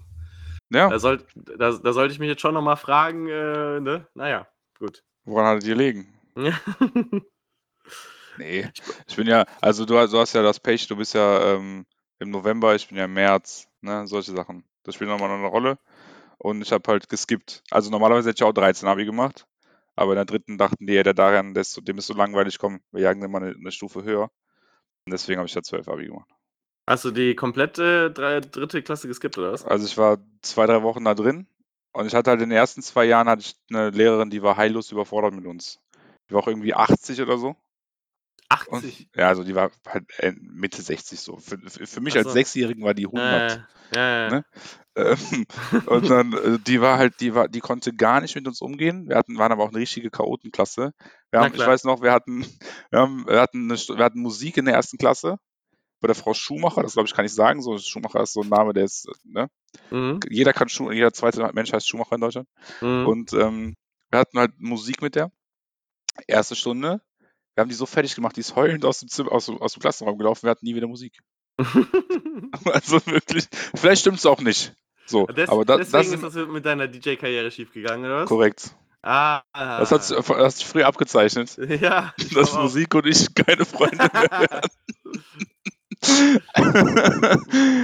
Ja, Da, soll, da, da sollte ich mich jetzt schon nochmal fragen, äh, ne? Naja, gut. woran hat es gelegen? Ja. *laughs* Nee, ich bin ja, also du, hast- du hast ja das Pech, du bist ja ähm, im November, ich bin ja im März, ne, solche Sachen. Das spielt nochmal eine Rolle. Und ich habe halt geskippt. Also normalerweise hätte ich auch 13 Abi gemacht, aber in der dritten dachten die, ja, der so- dem ist so langweilig, komm, wir jagen den mal eine, eine Stufe höher. Deswegen habe ich da 12 Abi gemacht. Hast du die komplette drei, dritte Klasse geskippt, oder was? Also ich war zwei, drei Wochen da drin und ich hatte halt in den ersten zwei Jahren hatte ich eine Lehrerin, die war heillos überfordert mit uns. Die war auch irgendwie 80 oder so. Und, 80. ja, also die war halt äh, Mitte 60 so. Für, für, mich Ach als so. Sechsjährigen war die 100. Äh, ja, ja. Ne? Ähm, *laughs* und dann, äh, die war halt, die war, die konnte gar nicht mit uns umgehen. Wir hatten, waren aber auch eine richtige Chaotenklasse. Wir haben, ich weiß noch, wir hatten, wir haben, wir hatten, eine, wir hatten Musik in der ersten Klasse bei der Frau Schumacher. Das glaube ich kann ich sagen. So Schumacher ist so ein Name, der ist, ne? Mhm. Jeder kann Schu jeder zweite Mensch heißt Schumacher in Deutschland. Mhm. Und ähm, wir hatten halt Musik mit der. Erste Stunde. Wir haben die so fertig gemacht, die ist heulend aus dem, Zimmer, aus, aus dem Klassenraum gelaufen. Wir hatten nie wieder Musik. *laughs* *laughs* Also wirklich, vielleicht stimmt es auch nicht. So, Des, aber da, deswegen das ist das mit deiner DJ-Karriere schiefgegangen, oder was? korrekt. Ah. Das hat, hat sich früher abgezeichnet, *laughs* Ja. dass. Musik und ich keine Freunde mehr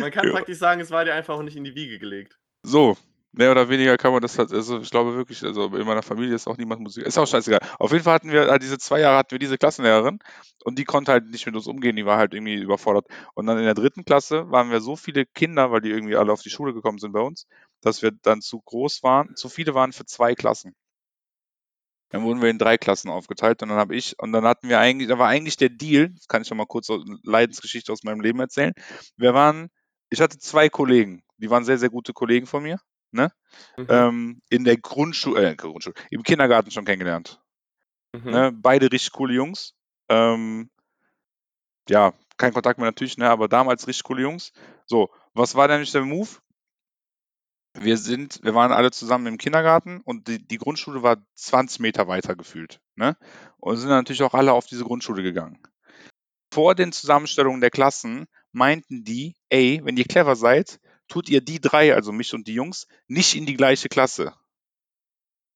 Man kann Ja. praktisch sagen, es war dir einfach auch nicht in die Wiege gelegt. So, mehr oder weniger kann man das halt, also ich glaube wirklich, also in meiner Familie ist auch niemand Musik, ist auch scheißegal. Auf jeden Fall hatten wir, halt diese zwei Jahre hatten wir diese Klassenlehrerin und die konnte halt nicht mit uns umgehen, die war halt irgendwie überfordert. Und dann in der dritten Klasse waren wir so viele Kinder, weil die irgendwie alle auf die Schule gekommen sind bei uns, dass wir dann zu groß waren, zu viele waren für zwei Klassen. Dann wurden wir in drei Klassen aufgeteilt und dann habe ich, und dann hatten wir eigentlich, da war eigentlich der Deal, das kann ich noch mal kurz so eine Leidensgeschichte aus meinem Leben erzählen. Wir waren, ich hatte zwei Kollegen, die waren sehr, sehr gute Kollegen von mir, ne? Mhm. Ähm, in der Grundschule, äh, Grundschule, im Kindergarten schon kennengelernt. Mhm. Ne? Beide richtig coole Jungs. Ähm, ja, kein Kontakt mehr natürlich, ne? aber damals richtig coole Jungs. So, was war denn nicht der Move? Wir sind, wir waren alle zusammen im Kindergarten und die, die Grundschule war 20 Meter weiter gefühlt. Ne? Und sind natürlich auch alle auf diese Grundschule gegangen. Vor den Zusammenstellungen der Klassen meinten die, ey, wenn ihr clever seid, tut ihr die drei, also mich und die Jungs, nicht in die gleiche Klasse.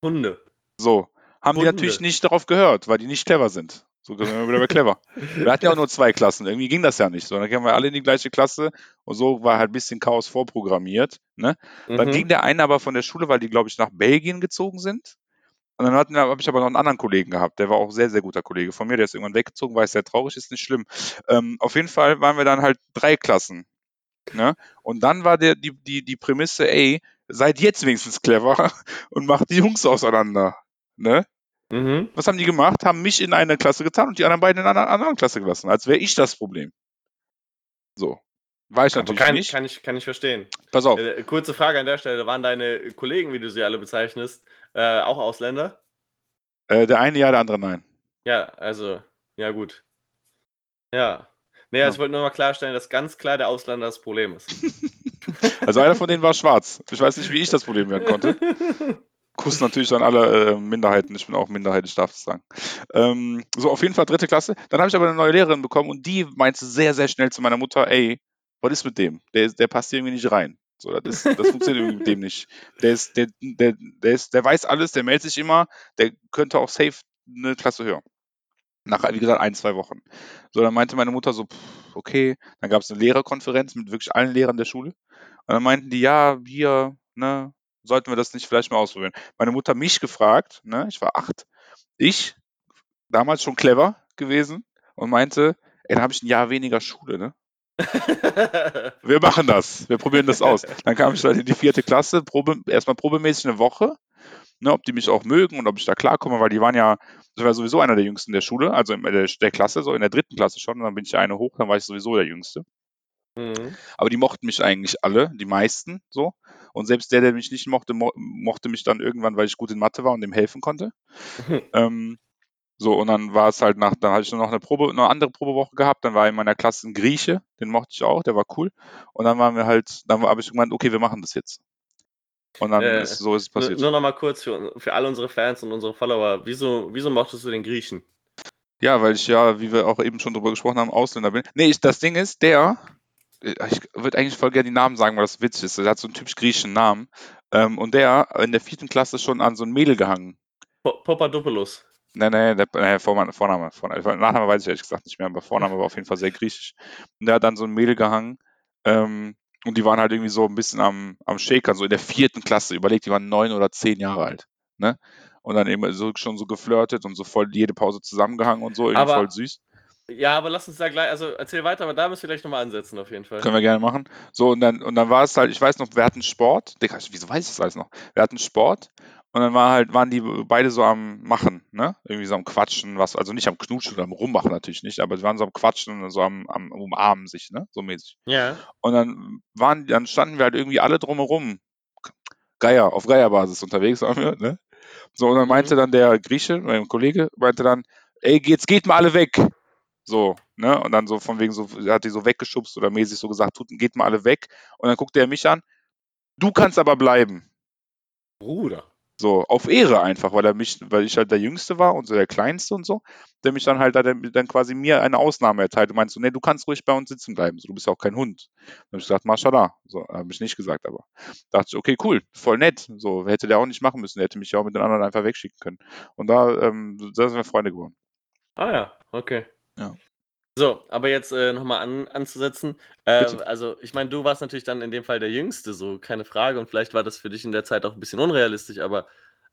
Hunde. So, haben die Hunde. natürlich nicht darauf gehört, weil die nicht clever sind. So sind wir wieder bei clever. Wir hatten ja auch nur zwei Klassen, irgendwie ging das ja nicht. So, dann kamen wir alle in die gleiche Klasse und so war halt ein bisschen Chaos vorprogrammiert. Ne? Dann Mhm. ging der eine aber von der Schule, weil die, glaube ich, nach Belgien gezogen sind. Und dann habe ich aber noch einen anderen Kollegen gehabt, der war auch sehr, sehr guter Kollege von mir, der ist irgendwann weggezogen, war sehr traurig, ist nicht schlimm. Ähm, auf jeden Fall waren wir dann halt drei Klassen. Ne? Und dann war der, die, die, die Prämisse, ey, seid jetzt wenigstens clever *laughs* und macht die Jungs auseinander. Ne? Mhm. Was haben die gemacht? Haben mich in eine Klasse getan und die anderen beiden in einer anderen Klasse gelassen, als wäre ich das Problem. So. War ich natürlich kann, nicht. kann, ich, kann ich verstehen. Pass auf. Äh, kurze Frage an der Stelle. Waren deine Kollegen, wie du sie alle bezeichnest, äh, auch Ausländer? Äh, der eine ja, der andere nein. Ja, also, ja gut. Ja. Nee, also Ja. ich wollte nur mal klarstellen, dass ganz klar der Ausländer das Problem ist. *laughs* Also einer von denen war schwarz. Ich weiß nicht, wie ich das Problem werden konnte. *laughs* Kuss natürlich an alle äh, Minderheiten. Ich bin auch Minderheit, ich darf das sagen. Ähm, so, auf jeden Fall dritte Klasse. Dann habe ich aber eine neue Lehrerin bekommen und die meinte sehr, sehr schnell zu meiner Mutter, ey, was ist mit dem? Der, der passt hier irgendwie nicht rein. So, das, das funktioniert irgendwie mit dem nicht. Der, ist, der, der, der, ist, der weiß alles, der meldet sich immer, der könnte auch safe eine Klasse höher. Nach, wie gesagt, ein, zwei Wochen. So, dann meinte meine Mutter so, pff, okay, dann gab es eine Lehrerkonferenz mit wirklich allen Lehrern der Schule. Und dann meinten die, ja, hier, ne, sollten wir das nicht vielleicht mal ausprobieren. Meine Mutter mich gefragt, ne, ich war acht, ich, damals schon clever gewesen und meinte, ey, dann habe ich ein Jahr weniger Schule, ne? *laughs* Wir machen das, wir probieren das aus. Dann kam ich dann in die vierte Klasse, Probe, erstmal probemäßig eine Woche, ne, ob die mich auch mögen und ob ich da klarkomme, weil die waren ja, ich war sowieso einer der Jüngsten der Schule, also in der, der Klasse, so in der dritten Klasse schon, und dann bin ich ja eine hoch, dann war ich sowieso der Jüngste. mhm. Aber die mochten mich eigentlich alle, die meisten so. Und selbst der, der mich nicht mochte, mo mochte mich dann irgendwann, weil ich gut in Mathe war und dem helfen konnte. ähm, so, und dann war es halt nach, dann hatte ich nur noch eine Probe, eine andere Probewoche gehabt, dann war in meiner Klasse ein Grieche, den mochte ich auch, der war cool. Und dann waren wir halt, dann habe ich gemeint, okay, wir machen das jetzt. Und dann Äh, ist so ist es Nur, passiert. nur noch mal kurz für, für alle unsere Fans und unsere Follower. Wieso, wieso mochtest du den Griechen? Ja, weil ich ja, wie wir auch eben schon drüber gesprochen haben, Ausländer bin. Nee, ich, das Ding ist, der, ich würde eigentlich voll gerne die Namen sagen, weil das witzig ist. Der hat so einen typisch griechischen Namen. Ähm, und der in der vierten Klasse schon an so ein Mädel gehangen. Po- Papadopoulos. Nee, nee, der, nee Vorname, Vorname, Vorname. Nachname weiß ich ehrlich gesagt nicht mehr, aber Vorname war auf jeden Fall sehr griechisch. Und der hat dann so ein Mädel gehangen. Ähm, und die waren halt irgendwie so ein bisschen am, am Shakern, so in der vierten Klasse. Überlegt, die waren neun oder zehn Jahre alt. Ne? Und dann eben so, schon so geflirtet und so voll jede Pause zusammengehangen und so, irgendwie Aber- voll süß. Ja, aber lass uns da gleich, also erzähl weiter, aber da müssen wir gleich nochmal ansetzen, auf jeden Fall. Können wir gerne machen. So, und dann, und dann war es halt, ich weiß noch, wir hatten Sport. Digga, wieso weiß ich das alles noch? Wir hatten Sport und dann war halt, waren die beide so am Machen, ne? Irgendwie so am Quatschen, was, also nicht am Knutschen oder am Rummachen natürlich nicht, aber die waren so am Quatschen und so am, am Umarmen sich, ne? So mäßig. Ja. Und dann waren, dann standen wir halt irgendwie alle drumherum. Geier, auf Geierbasis unterwegs waren wir, ne? So, und dann Mhm. meinte dann der Grieche, mein Kollege, meinte dann, ey, jetzt geht mal alle weg. So, ne? Und dann so von wegen so, hat die so weggeschubst oder mäßig so gesagt, tut, geht mal alle weg. Und dann guckte er mich an, du kannst aber bleiben. Bruder. So, auf Ehre einfach, weil er mich, weil ich halt der Jüngste war und so der Kleinste und so, der mich dann halt dann, dann quasi mir eine Ausnahme erteilt und meinte so, nee, du kannst ruhig bei uns sitzen bleiben, so, du bist ja auch kein Hund. Dann habe ich gesagt, Mashallah. So, habe ich nicht gesagt, aber dachte ich, okay, cool, voll nett. So, hätte der auch nicht machen müssen, der hätte mich ja auch mit den anderen einfach wegschicken können. Und da, ähm, da sind wir Freunde geworden. Ah ja, okay. Ja. So, aber jetzt äh, nochmal an, anzusetzen. Äh, also, ich meine, du warst natürlich dann in dem Fall der Jüngste, so, keine Frage. Und vielleicht war das für dich in der Zeit auch ein bisschen unrealistisch, aber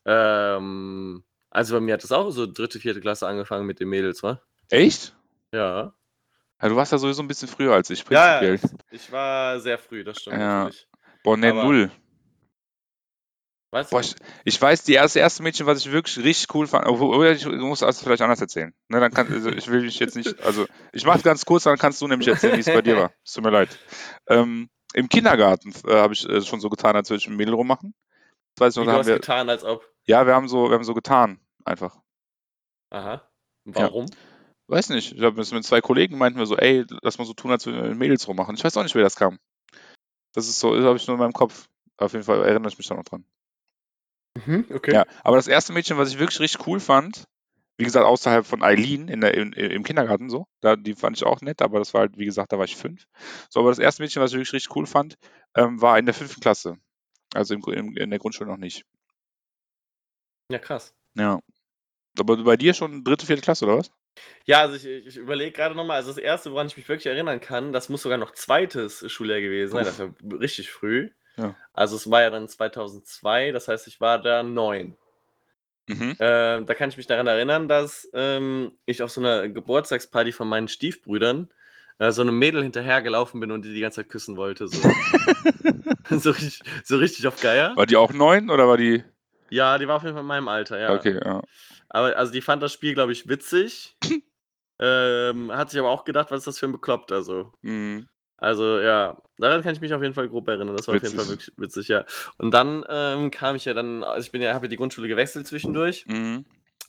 ähm, also bei mir hat es auch so dritte, vierte Klasse angefangen mit den Mädels, wa? Echt? Ja. Ja, du warst ja sowieso ein bisschen früher als ich, Ja, prinzipiell. ich war sehr früh, das stimmt Ja. natürlich. Boah, ne, null. Weißt Boah, du? ich, ich weiß, die erste, erste Mädchen, was ich wirklich richtig cool fand, oder ich muss das vielleicht anders erzählen. Ne, dann kann, also ich will dich jetzt nicht, also ich mache ganz kurz, dann kannst du nämlich erzählen, wie es bei dir war. Es tut mir leid. Ähm, Im Kindergarten äh, habe ich äh, schon so getan, als würde ich mit Mädel rummachen. Das weiß ich Wie noch, du da hast wir, getan, als ob. ja, wir haben so, wir haben so getan, einfach. Aha. Warum? Weiß nicht. Ich habe mit zwei Kollegen meinten wir so, ey, lass mal so tun, als würden wir Mädels rummachen. Ich weiß auch nicht, wer das kam. Das ist so, das habe ich nur in meinem Kopf. Auf jeden Fall erinnere ich mich da noch dran. Mhm, okay. Ja, aber das erste Mädchen, was ich wirklich richtig cool fand, wie gesagt, außerhalb von Eileen in der, in, im Kindergarten so, da, die fand ich auch nett, aber das war halt, wie gesagt, da war ich fünf. So, aber das erste Mädchen, was ich wirklich richtig cool fand, ähm, war in der fünften Klasse. Also im, im, in der Grundschule noch nicht. Ja, krass. Ja. Aber bei dir schon dritte, vierte Klasse, oder was? Ja, also ich, ich überlege gerade nochmal, also das erste, woran ich mich wirklich erinnern kann, das muss sogar noch zweites Schuljahr gewesen sein, das war richtig früh. Ja. Also es war ja dann 2002, das heißt, ich war da neun. Mhm. Ähm, da kann ich mich daran erinnern, dass ähm, ich auf so einer Geburtstagsparty von meinen Stiefbrüdern äh, so einem Mädel hinterhergelaufen bin und die die ganze Zeit küssen wollte. So, *laughs* so, richtig, so richtig auf Geier. War die auch neun oder war die. Ja, die war auf jeden Fall in meinem Alter, ja. Okay, ja. Aber also die fand das Spiel, glaube ich, witzig. *laughs* ähm, hat sich aber auch gedacht, was ist das für ein Bekloppter so. Mhm. Also ja, daran kann ich mich auf jeden Fall grob erinnern. Das war auf jeden Witzig. Fall wirklich witzig, ja. Und dann ähm, kam ich ja dann, also ich bin ja, habe ja die Grundschule gewechselt zwischendurch. Mhm.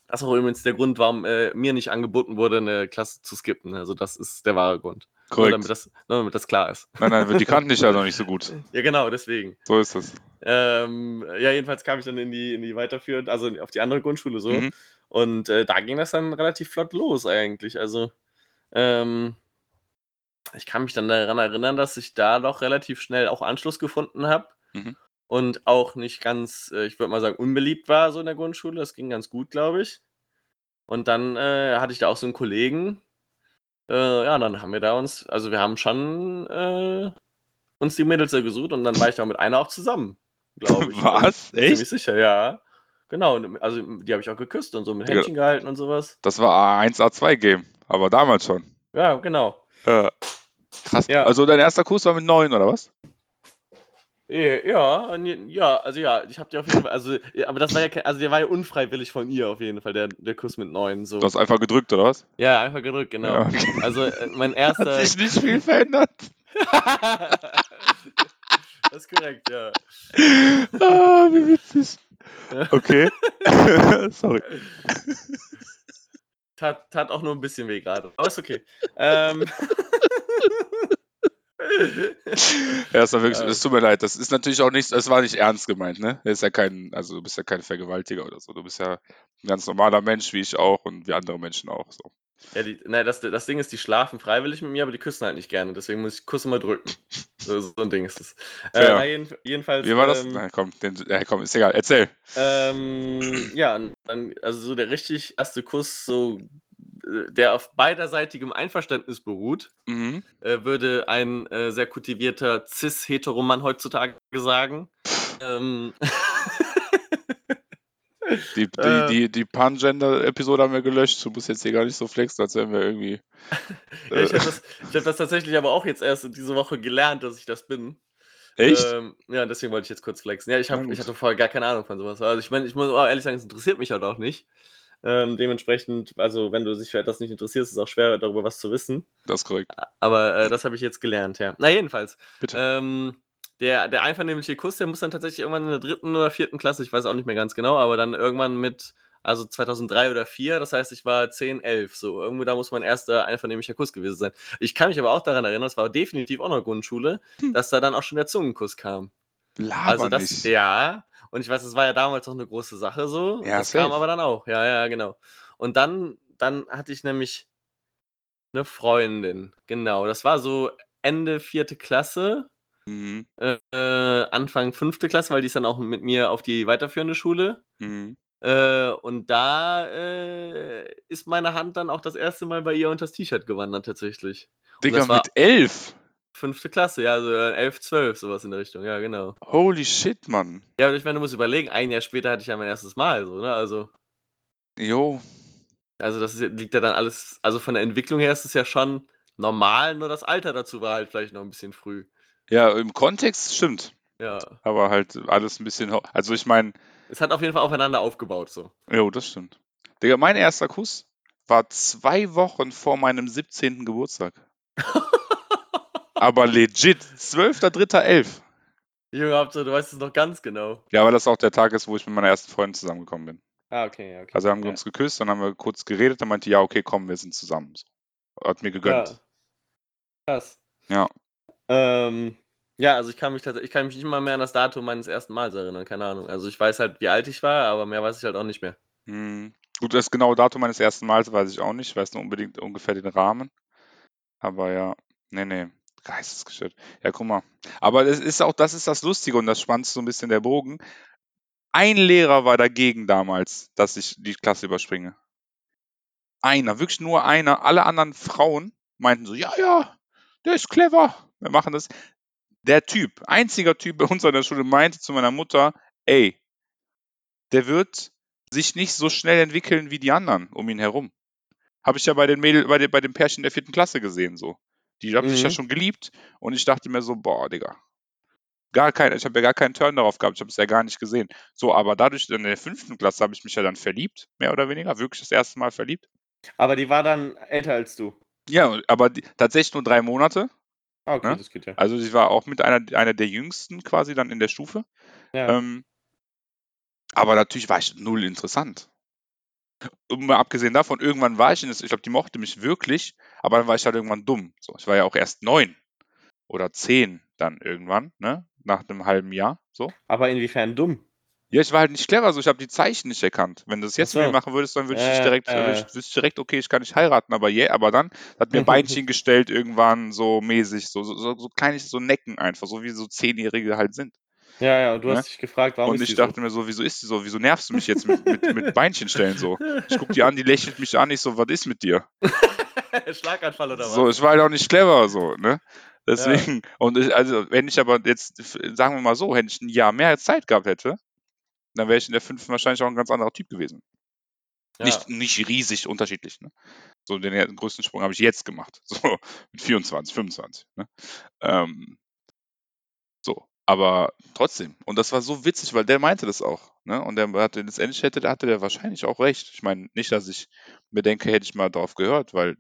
Das ist auch übrigens der Grund, warum äh, mir nicht angeboten wurde, eine Klasse zu skippen. Also das ist der wahre Grund. Nur Korrekt. damit das, nur damit das klar ist. Nein, nein, die kannten dich also *laughs* nicht so gut. Ja, genau, deswegen. So ist das. Ähm, ja, jedenfalls kam ich dann in die, in die weiterführend, also auf die andere Grundschule so. Mhm. Und äh, da ging das dann relativ flott los eigentlich. Also, ähm, ich kann mich dann daran erinnern, dass ich da doch relativ schnell auch Anschluss gefunden habe. Mhm. Und auch nicht ganz, äh, ich würde mal sagen, unbeliebt war so in der Grundschule. Das ging ganz gut, glaube ich. Und dann äh, hatte ich da auch so einen Kollegen. Äh, ja, dann haben wir da uns, also wir haben schon äh, uns die Mädels gesucht und dann war ich da mit einer auch zusammen, glaube ich. *laughs* Was? Also, Ziemlich Echt? sicher, ja. Genau, also die habe ich auch geküsst und so mit. Händchen gehalten und sowas. Das war A1A2-Game, aber damals schon. Ja, genau. Ja. Krass. Ja. Also dein erster Kurs war mit neun, oder was? Eh, Ja, ja, also ja, ich habe die auf jeden Fall, also, ja, aber das war ja, kein- also der war ja unfreiwillig von ihr auf jeden Fall, der, der Kuss mit neun, so. Du hast einfach gedrückt, oder was? Ja, einfach gedrückt, genau. Ja, okay. Also äh, mein Hat erster. sich nicht viel verändert. *laughs* das ist korrekt, ja. Ah, wie witzig. Okay. *laughs* Sorry. *laughs* Tat, tat auch nur ein bisschen weh gerade, aber ist okay. ähm. *laughs* Ja, das war wirklich, es tut mir leid. Das ist natürlich auch nicht, es war nicht ernst gemeint, ne? Das ist ja kein, also du bist ja kein Vergewaltiger oder so. Du bist ja ein ganz normaler Mensch, wie ich auch und wie andere Menschen auch. So. Ja, die, nein, das, das Ding ist, die schlafen freiwillig mit mir, aber die küssen halt nicht gerne. Deswegen muss ich Kuss immer drücken. So, so ein Ding ist es. Äh, na, jeden, jedenfalls. Wie war das? Ähm, Nein, komm, den, ja, komm, ist egal. Erzähl. ähm, ja, dann, also so der richtig erste Kuss, so äh, der auf beiderseitigem Einverständnis beruht, Mhm. äh, würde ein äh, sehr kultivierter Cis-Heteromann heutzutage sagen. Ähm, *laughs* Die, die, Äh. die, die Pan-Gender-Episode haben wir gelöscht. Du musst jetzt hier gar nicht so flexen, als wären wir irgendwie. ja, ich habe das, ich hab das tatsächlich aber auch jetzt erst diese Woche gelernt, dass ich das bin. Echt? Ähm, ja, deswegen wollte ich jetzt kurz flexen. Ja, ich, hab, ich hatte vorher gar keine Ahnung von sowas. Also ich meine, ich muss auch ehrlich sagen, es interessiert mich halt auch nicht. Ähm, dementsprechend, also wenn du dich für etwas nicht interessierst, ist es auch schwer, darüber was zu wissen. das ist korrekt. Aber äh, das habe ich jetzt gelernt, ja. Na, jedenfalls. Bitte. Ähm, der, der einvernehmliche Kuss, der muss dann tatsächlich irgendwann in der dritten oder vierten Klasse, ich weiß auch nicht mehr ganz genau, aber dann irgendwann mit, also 2003 oder 4, das heißt, ich war 10, 11, so. Irgendwo da muss mein erster einvernehmlicher Kuss gewesen sein. Ich kann mich aber auch daran erinnern, das war definitiv auch noch Grundschule, Hm. dass da dann auch schon der Zungenkuss kam. Laber Also das, nicht. ja, und ich weiß, das war ja damals auch eine große Sache so. Ja, das kam safe. aber dann auch, ja, ja, genau. Und dann, dann hatte ich nämlich eine Freundin, genau. Das war so Ende vierte Klasse, Mhm. äh, äh, Anfang fünfte Klasse, weil die ist dann auch mit mir auf die weiterführende Schule. Mhm. Äh, und da äh, ist meine Hand dann auch das erste Mal bei ihr unter das T-Shirt gewandert, tatsächlich. Und Digga, das war mit elf. fünfte Klasse, ja, also äh, 11, 12, sowas in der Richtung, ja, genau. Holy shit, Mann. Ja, aber ich meine, du musst überlegen, ein Jahr später hatte ich ja mein erstes Mal, so, ne? Also, Jo. also das ist, liegt ja dann alles, also von der Entwicklung her ist es ja schon normal, nur das Alter dazu war halt vielleicht noch ein bisschen früh. Ja, im Kontext stimmt. Ja. Aber halt alles ein bisschen. Also, ich meine, Es hat auf jeden Fall aufeinander aufgebaut, so. jo, das stimmt. Digga, mein erster Kuss war zwei Wochen vor meinem 17. Geburtstag. *laughs* Aber legit, 12.03.11. Junge, Hauptsache, du weißt es noch ganz genau. Ja, weil das auch der Tag ist, wo ich mit meiner ersten Freundin zusammengekommen bin. Ah, okay, okay. Also haben wir ja. uns geküsst, dann haben wir kurz geredet, dann meinte, ja, okay, komm, wir sind zusammen. So. Hat mir gegönnt. Ja. Krass. Ja. Ähm, ja, also ich kann mich tatsächlich, ich kann mich nicht mal mehr an das Datum meines ersten Mals erinnern, keine Ahnung. Also ich weiß halt, wie alt ich war, aber mehr weiß ich halt auch nicht mehr. Hm. Gut, das genaue Datum meines ersten Mals weiß ich auch nicht. Ich weiß nur unbedingt ungefähr den Rahmen. Aber ja, nee, nee. Geistesgestört. Ja, guck mal. Aber das ist auch, das ist das Lustige und das spannt so ein bisschen der Bogen. Ein Lehrer war dagegen damals, dass ich die Klasse überspringe. Einer, wirklich nur einer. Alle anderen Frauen meinten so, ja, ja, der ist clever. Wir machen das. Der Typ, einziger Typ bei uns an der Schule, meinte zu meiner Mutter, ey, der wird sich nicht so schnell entwickeln wie die anderen um ihn herum. Habe ich ja bei den Mädel, bei, den, bei dem Pärchen der vierten Klasse gesehen, so. Die haben sich ja Mhm. schon geliebt und ich dachte mir so, boah, Digga. Gar kein, ich habe ja gar keinen Turn darauf gehabt, ich habe es ja gar nicht gesehen. So, aber dadurch, in der fünften Klasse habe ich mich ja dann verliebt, mehr oder weniger, wirklich das erste Mal verliebt. Aber die war dann älter als du. Ja, aber die, tatsächlich nur drei Monate. Ah, okay, Ne? das geht ja. Also sie war auch mit einer, einer der jüngsten quasi dann in der Stufe. Ja. Ähm, aber natürlich war ich null interessant. Und mal abgesehen davon, irgendwann war ich in das, ich glaube, die mochte mich wirklich, aber dann war ich halt irgendwann dumm. So, ich war ja auch erst neun oder zehn dann irgendwann, ne? Nach einem halben Jahr. So. Aber inwiefern dumm? Ja, ich war halt nicht clever, so ich habe die Zeichen nicht erkannt. Wenn du das jetzt mit so. mir machen würdest, dann würde ich Äh, direkt, äh. wüsste ich direkt, okay, ich kann nicht heiraten, aber yeah, aber dann hat mir *laughs* Beinchen gestellt irgendwann so mäßig, so, so, so, so kleine so Necken einfach, so wie so Zehnjährige halt sind. Ja, ja, und du Ne? hast dich gefragt, warum und ich dachte mir so, wieso ist die so? Wieso nervst du mich jetzt mit, mit, mit Beinchen stellen so? Ich guck die an, die lächelt mich an, ich so, was ist mit dir? so? *laughs* Schlaganfall oder was? So, ich war halt auch nicht clever so, ne? Deswegen, und ich, also, wenn ich aber jetzt, sagen wir mal so, hätte ich ein Jahr mehr Zeit gehabt hätte, dann wäre ich in der fünften wahrscheinlich auch ein ganz anderer Typ gewesen. ja. Nicht, nicht riesig unterschiedlich, ne? So, den, größten Sprung habe ich jetzt gemacht. *laughs* So, mit 24, 25, ne? Ähm, so, aber trotzdem. Und das war so witzig, weil der meinte das auch, ne? Und der hatte letztendlich hätte, hatte der wahrscheinlich auch recht. Ich meine, nicht, dass ich mir denke, hätte ich mal drauf gehört, weil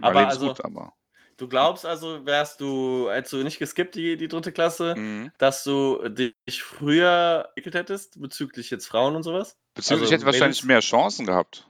Aber also- gut, aber. Du glaubst also, wärst du, hättest du nicht geskippt, die, die dritte Klasse, Mhm. dass du dich früher entwickelt hättest, bezüglich jetzt Frauen und sowas? Beziehungsweise Also ich hätte wahrscheinlich mehr Chancen gehabt.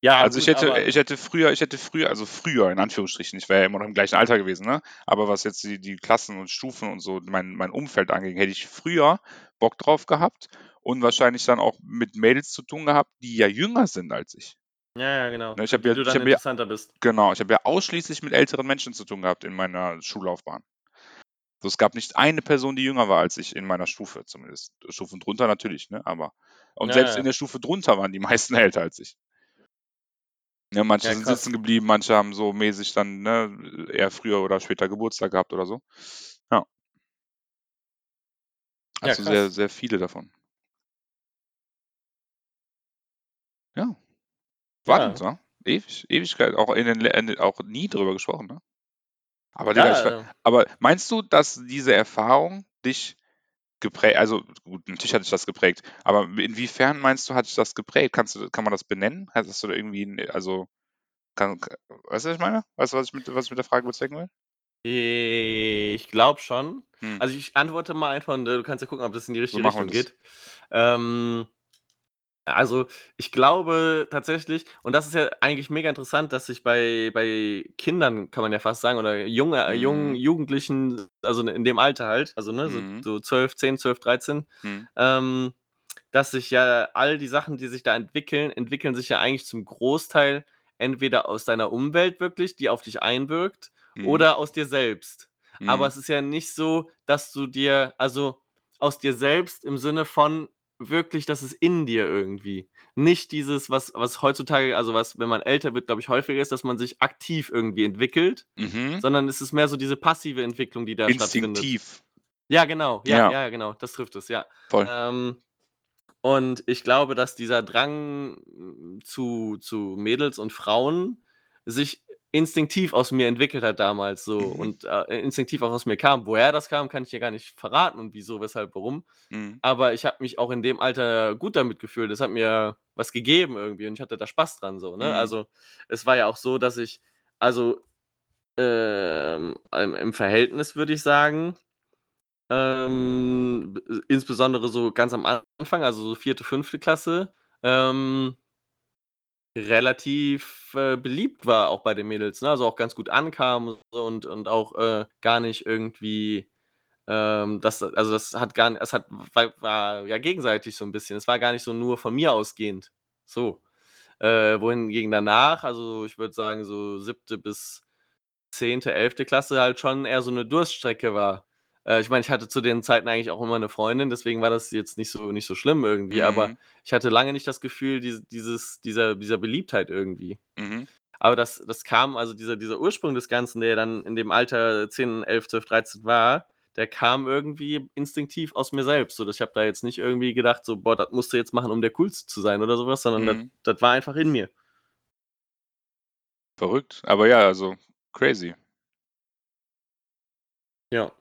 Ja, Also ich gut, hätte, aber- ich hätte früher, ich hätte früher, also früher in Anführungsstrichen, ich wäre ja immer noch im gleichen Alter gewesen, ne? Aber was jetzt die, die Klassen und Stufen und so mein, mein Umfeld anging, hätte ich früher Bock drauf gehabt und wahrscheinlich dann auch mit Mädels zu tun gehabt, die ja jünger sind als ich. Ja, ja, genau. Ne, ich habe ja du ich dann habe ja interessanter bist. genau, ich habe ja ausschließlich mit älteren Menschen zu tun gehabt in meiner Schullaufbahn. So, es gab nicht eine Person, die jünger war als ich in meiner Stufe zumindest. Stufen drunter natürlich, ne, aber und Ja, selbst ja. in der Stufe drunter waren die meisten *laughs* älter als ich. Ja, manche sind sitzen geblieben, manche haben so mäßig dann, ne, eher früher oder später Geburtstag gehabt oder so. Ja. Also sehr, sehr viele davon. Ja. Spannend, Ja. wa? Ewig Ewigkeit, auch in den auch nie drüber gesprochen, ne? Aber Digga, ich Ja, äh aber meinst du, dass diese Erfahrung dich geprä also gut, natürlich hat dich das geprägt, aber inwiefern meinst du, hat dich das geprägt? Kannst du kann man das benennen? Hattest du da irgendwie also kann ka weißt du, was ich meine? Weißt du, was ich mit was ich mit der Frage bezwecken will? Ich glaube schon. Hm. Also, ich antworte mal einfach und, äh, du kannst ja gucken, ob das in die So richtige wir Richtung geht. Ähm, also, ich glaube tatsächlich und das ist ja eigentlich mega interessant, dass sich bei bei Kindern, kann man ja fast sagen, oder junge jungen Mhm. Jugendlichen, also in dem Alter halt, also, ne, so Mhm. so 12, 10, 12, 13, Mhm. ähm, dass sich ja all die Sachen, die sich da entwickeln, entwickeln sich ja eigentlich zum Großteil entweder aus deiner Umwelt wirklich, die auf dich einwirkt, Mhm. oder aus dir selbst. Aber Mhm. es ist ja nicht so, dass du dir also, aus dir selbst im Sinne von wirklich, das ist in dir irgendwie. Nicht dieses, was was heutzutage also, was, wenn man älter wird, glaube ich, häufiger ist, dass man sich aktiv irgendwie entwickelt, Mhm. sondern es ist mehr so diese passive Entwicklung, die da stattfindet. Instinktiv. Ja, genau. Ja, Ja. ja, ja, genau. Das trifft es, ja. Voll. Ähm, und ich glaube, dass dieser Drang zu zu Mädels und Frauen sich instinktiv aus mir entwickelt hat damals so Mhm. und, äh, instinktiv auch aus mir kam. Woher das kam, kann ich dir gar nicht verraten und wieso, weshalb, warum. Mhm. Aber ich habe mich auch in dem Alter gut damit gefühlt. Das hat mir was gegeben irgendwie und ich hatte da Spaß dran so, ne? Mhm. Also, es war ja auch so, dass ich also, ähm, im Verhältnis würde ich sagen, ähm, insbesondere so ganz am Anfang, also so 4., 5. Klasse, ähm relativ, äh, beliebt war auch bei den Mädels, ne? Also, auch ganz gut ankam und und auch, äh, gar nicht irgendwie, ähm, das also, das hat gar es hat war war ja gegenseitig so 'n bisschen. Es war gar nicht so nur von mir ausgehend, so. Äh, wohingegen danach, also, ich würde sagen, so 7. bis 10., 11. Klasse halt schon eher so 'ne Durststrecke war. Äh, ich meine, ich hatte zu den Zeiten eigentlich auch immer 'ne Freundin, deswegen war das jetzt nicht so nicht so schlimm irgendwie, aber Mhm. ich hatte lange nicht das Gefühl, diese dieses dieser dieser Beliebtheit irgendwie. Mhm. Aber das das kam also, dieser dieser Ursprung des Ganzen, der dann in dem Alter 10, 11, 12, 13 war, der kam irgendwie instinktiv aus mir selbst, so ich habe da jetzt nicht irgendwie gedacht so: „Boah, das musst du jetzt machen, um der Coolste zu sein“ oder so was, sondern Mhm. das war einfach in mir. Verrückt, aber ja, also crazy. Ja.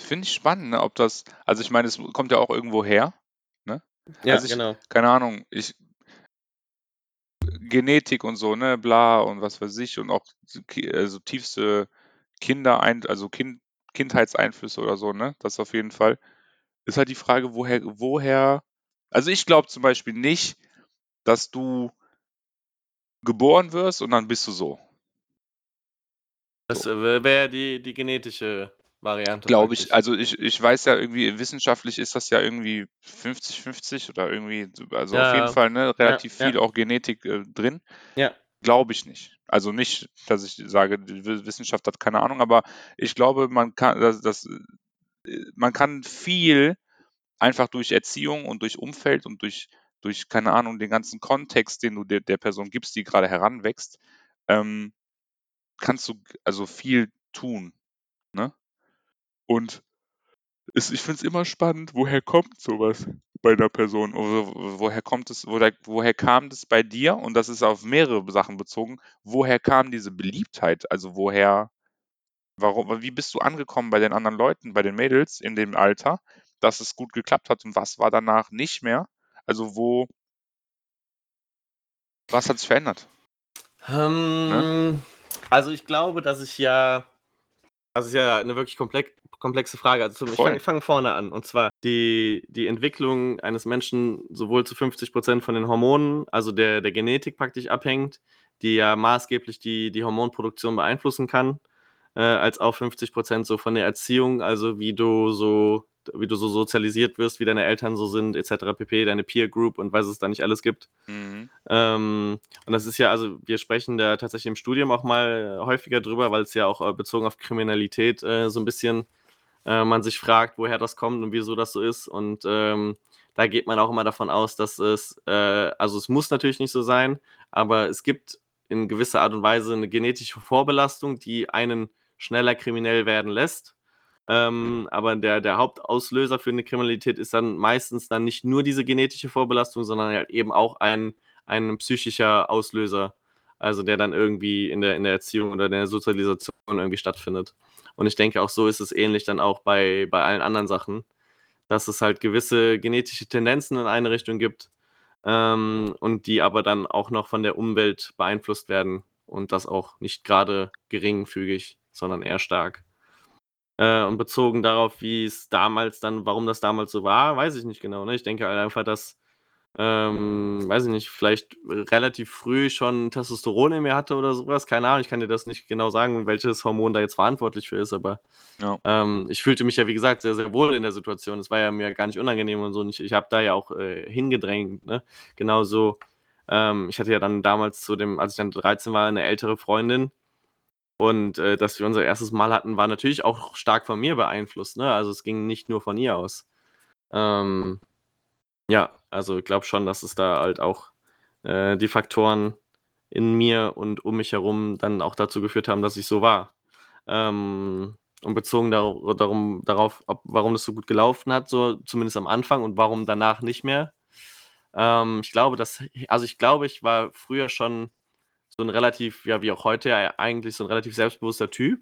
Finde ich spannend, ne, ob das also, ich meine, es kommt ja auch irgendwo her, ne? Ja, Also, ich genau. keine Ahnung, ich Genetik und so, ne, bla und was weiß ich und auch also, tiefste Kinderein also, Kind Kindheitseinflüsse oder so, ne? Das auf jeden Fall. Ist halt die Frage, woher woher also, ich glaube zum Beispiel nicht, dass du geboren wirst und dann bist du so. Das, So. äh, wäre die die genetische Variante Glaube ich. Also, ich ich weiß ja irgendwie, wissenschaftlich ist das ja irgendwie 50-50 oder irgendwie also, auf jeden Ja, Fall, ne, ja, relativ viel ja. auch Genetik, äh, drin. Ja. Glaube ich nicht. Also, nicht, dass ich sage, die Wissenschaft hat keine Ahnung, aber ich glaube, man kann das das äh, man kann viel einfach durch Erziehung und durch Umfeld und durch durch, keine Ahnung, den ganzen Kontext, den du der der Person gibst, die grade heranwächst, ähm, kannst du also, viel tun, ne? Und es ich finde es immer spannend, woher kommt so was bei 'ner Person? Oder woher kommt es woher woher kam das bei dir? Und das ist auf mehrere Sachen bezogen. Woher kam diese Beliebtheit? Also, woher warum wie bist du angekommen bei den anderen Leuten, bei den Mädels in dem Alter, dass es gut geklappt hat und was war danach nicht mehr? Also, wo was hat sich verändert? Ne? Ähm, also, ich glaube, dass ich ja das ist ja 'ne wirklich komplexe Frage. Also, ich fange fange vorne an. Und zwar die die Entwicklung eines Menschen sowohl zu 50 % von den Hormonen, also, der der Genetik praktisch abhängt, die ja maßgeblich die die Hormonproduktion beeinflussen kann, äh, als auch 50 % so von der Erziehung, also, wie du so wie du so sozialisiert wirst, wie deine Eltern so sind, etc. pp, deine Peer Group und was es da nicht alles gibt. Mhm. Ähm, und das ist ja, also wir sprechen da tatsächlich im Studium auch mal häufiger drüber, weil es ja auch äh, bezogen auf Kriminalität äh, so ein bisschen äh, man sich fragt, woher das kommt und wieso das so ist. Und ähm, da geht man auch immer davon aus, dass es, äh, also es muss natürlich nicht so sein, aber es gibt in gewisser Art und Weise eine genetische Vorbelastung, die einen schneller kriminell werden lässt. Ähm, aber der, der Hauptauslöser für eine Kriminalität ist dann meistens dann nicht nur diese genetische Vorbelastung, sondern halt eben auch ein, ein psychischer Auslöser, also der dann irgendwie in der, in der Erziehung oder in der Sozialisation irgendwie stattfindet. Und ich denke, auch so ist es ähnlich dann auch bei, bei allen anderen Sachen, dass es halt gewisse genetische Tendenzen in eine Richtung gibt ähm, und die aber dann auch noch von der Umwelt beeinflusst werden und das auch nicht gerade geringfügig, sondern eher stark. Äh, und bezogen darauf, wie es damals dann, warum das damals so war, weiß ich nicht genau. Ne? Ich denke halt einfach, dass, ähm, weiß ich nicht, vielleicht relativ früh schon Testosteron in mir hatte oder sowas. Keine Ahnung, ich kann dir das nicht genau sagen, welches Hormon da jetzt verantwortlich für ist, aber Ja. ähm, ich fühlte mich ja, wie gesagt, sehr, sehr wohl in der Situation. Es war ja mir gar nicht unangenehm und so. Und ich, ich habe da ja auch äh, hingedrängt. Ne? Genauso, ähm, ich hatte ja dann damals zu dem, als ich dann 13 war, eine ältere Freundin. Und äh, dass wir unser erstes Mal hatten, war natürlich auch stark von mir beeinflusst. Ne? Also es ging nicht nur von ihr aus. Ähm, ja, also ich glaube schon, dass es da halt auch äh, die Faktoren in mir und um mich herum dann auch dazu geführt haben, dass ich so war. Ähm, und bezogen dar darum, darauf, ob, warum das so gut gelaufen hat, so zumindest am Anfang und warum danach nicht mehr. Ähm, ich glaube, dass, also ich glaube, ich war früher schon so ein relativ, ja, wie auch heute eigentlich so ein relativ selbstbewusster Typ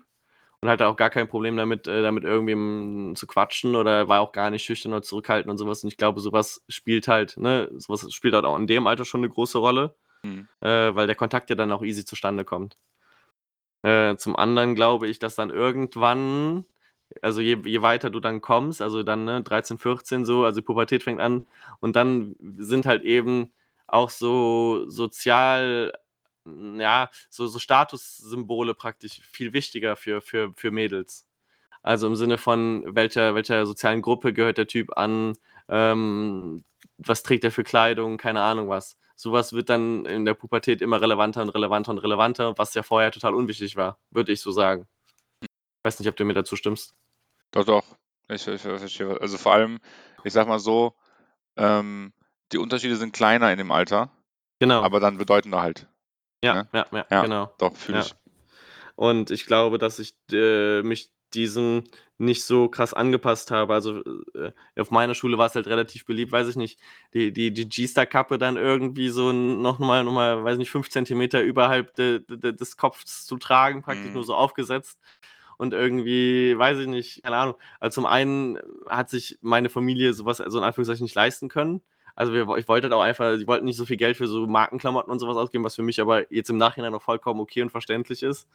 und hatte auch gar kein Problem damit, äh, damit irgendwem zu quatschen oder war auch gar nicht schüchtern oder zurückhaltend und sowas. Und ich glaube, sowas spielt halt, ne, sowas spielt halt auch in dem Alter schon eine große Rolle, Mhm. äh, weil der Kontakt ja dann auch easy zustande kommt. Äh, zum anderen glaube ich, dass dann irgendwann, also je, je weiter du dann kommst, also dann ne, 13, 14 so, also Pubertät fängt an und dann sind halt eben auch so sozial, ja, so, so Statussymbole praktisch viel wichtiger für, für, für Mädels. Also im Sinne von, welcher, welcher sozialen Gruppe gehört der Typ an, ähm, was trägt er für Kleidung, keine Ahnung was. Sowas wird dann in der Pubertät immer relevanter und relevanter und relevanter, was ja vorher total unwichtig war, würde ich so sagen. Ich weiß nicht, ob du mir dazu stimmst. Doch, doch. Ich, ich, verstehe. Also vor allem, ich sag mal so, ähm, die Unterschiede sind kleiner in dem Alter, Genau. aber dann bedeutender halt. Ja, ne? ja, ja, Ja. genau. Doch, fühle Ja. ich. Und ich glaube, dass ich äh, mich diesem nicht so krass angepasst habe. Also äh, auf meiner Schule war es halt relativ beliebt, weiß ich nicht, die, die, die G-Star-Kappe dann irgendwie so nochmal, noch mal, weiß nicht, fünf Zentimeter überhalb de, de, des Kopfs zu tragen, praktisch Mhm. nur so aufgesetzt. Und irgendwie, weiß ich nicht, keine Ahnung. Also zum einen hat sich meine Familie sowas, so in Anführungszeichen, nicht leisten können. Also wir, ich wollte halt auch einfach, die wollten nicht so viel Geld für so Markenklamotten und sowas ausgeben, was für mich aber jetzt im Nachhinein noch vollkommen okay und verständlich ist.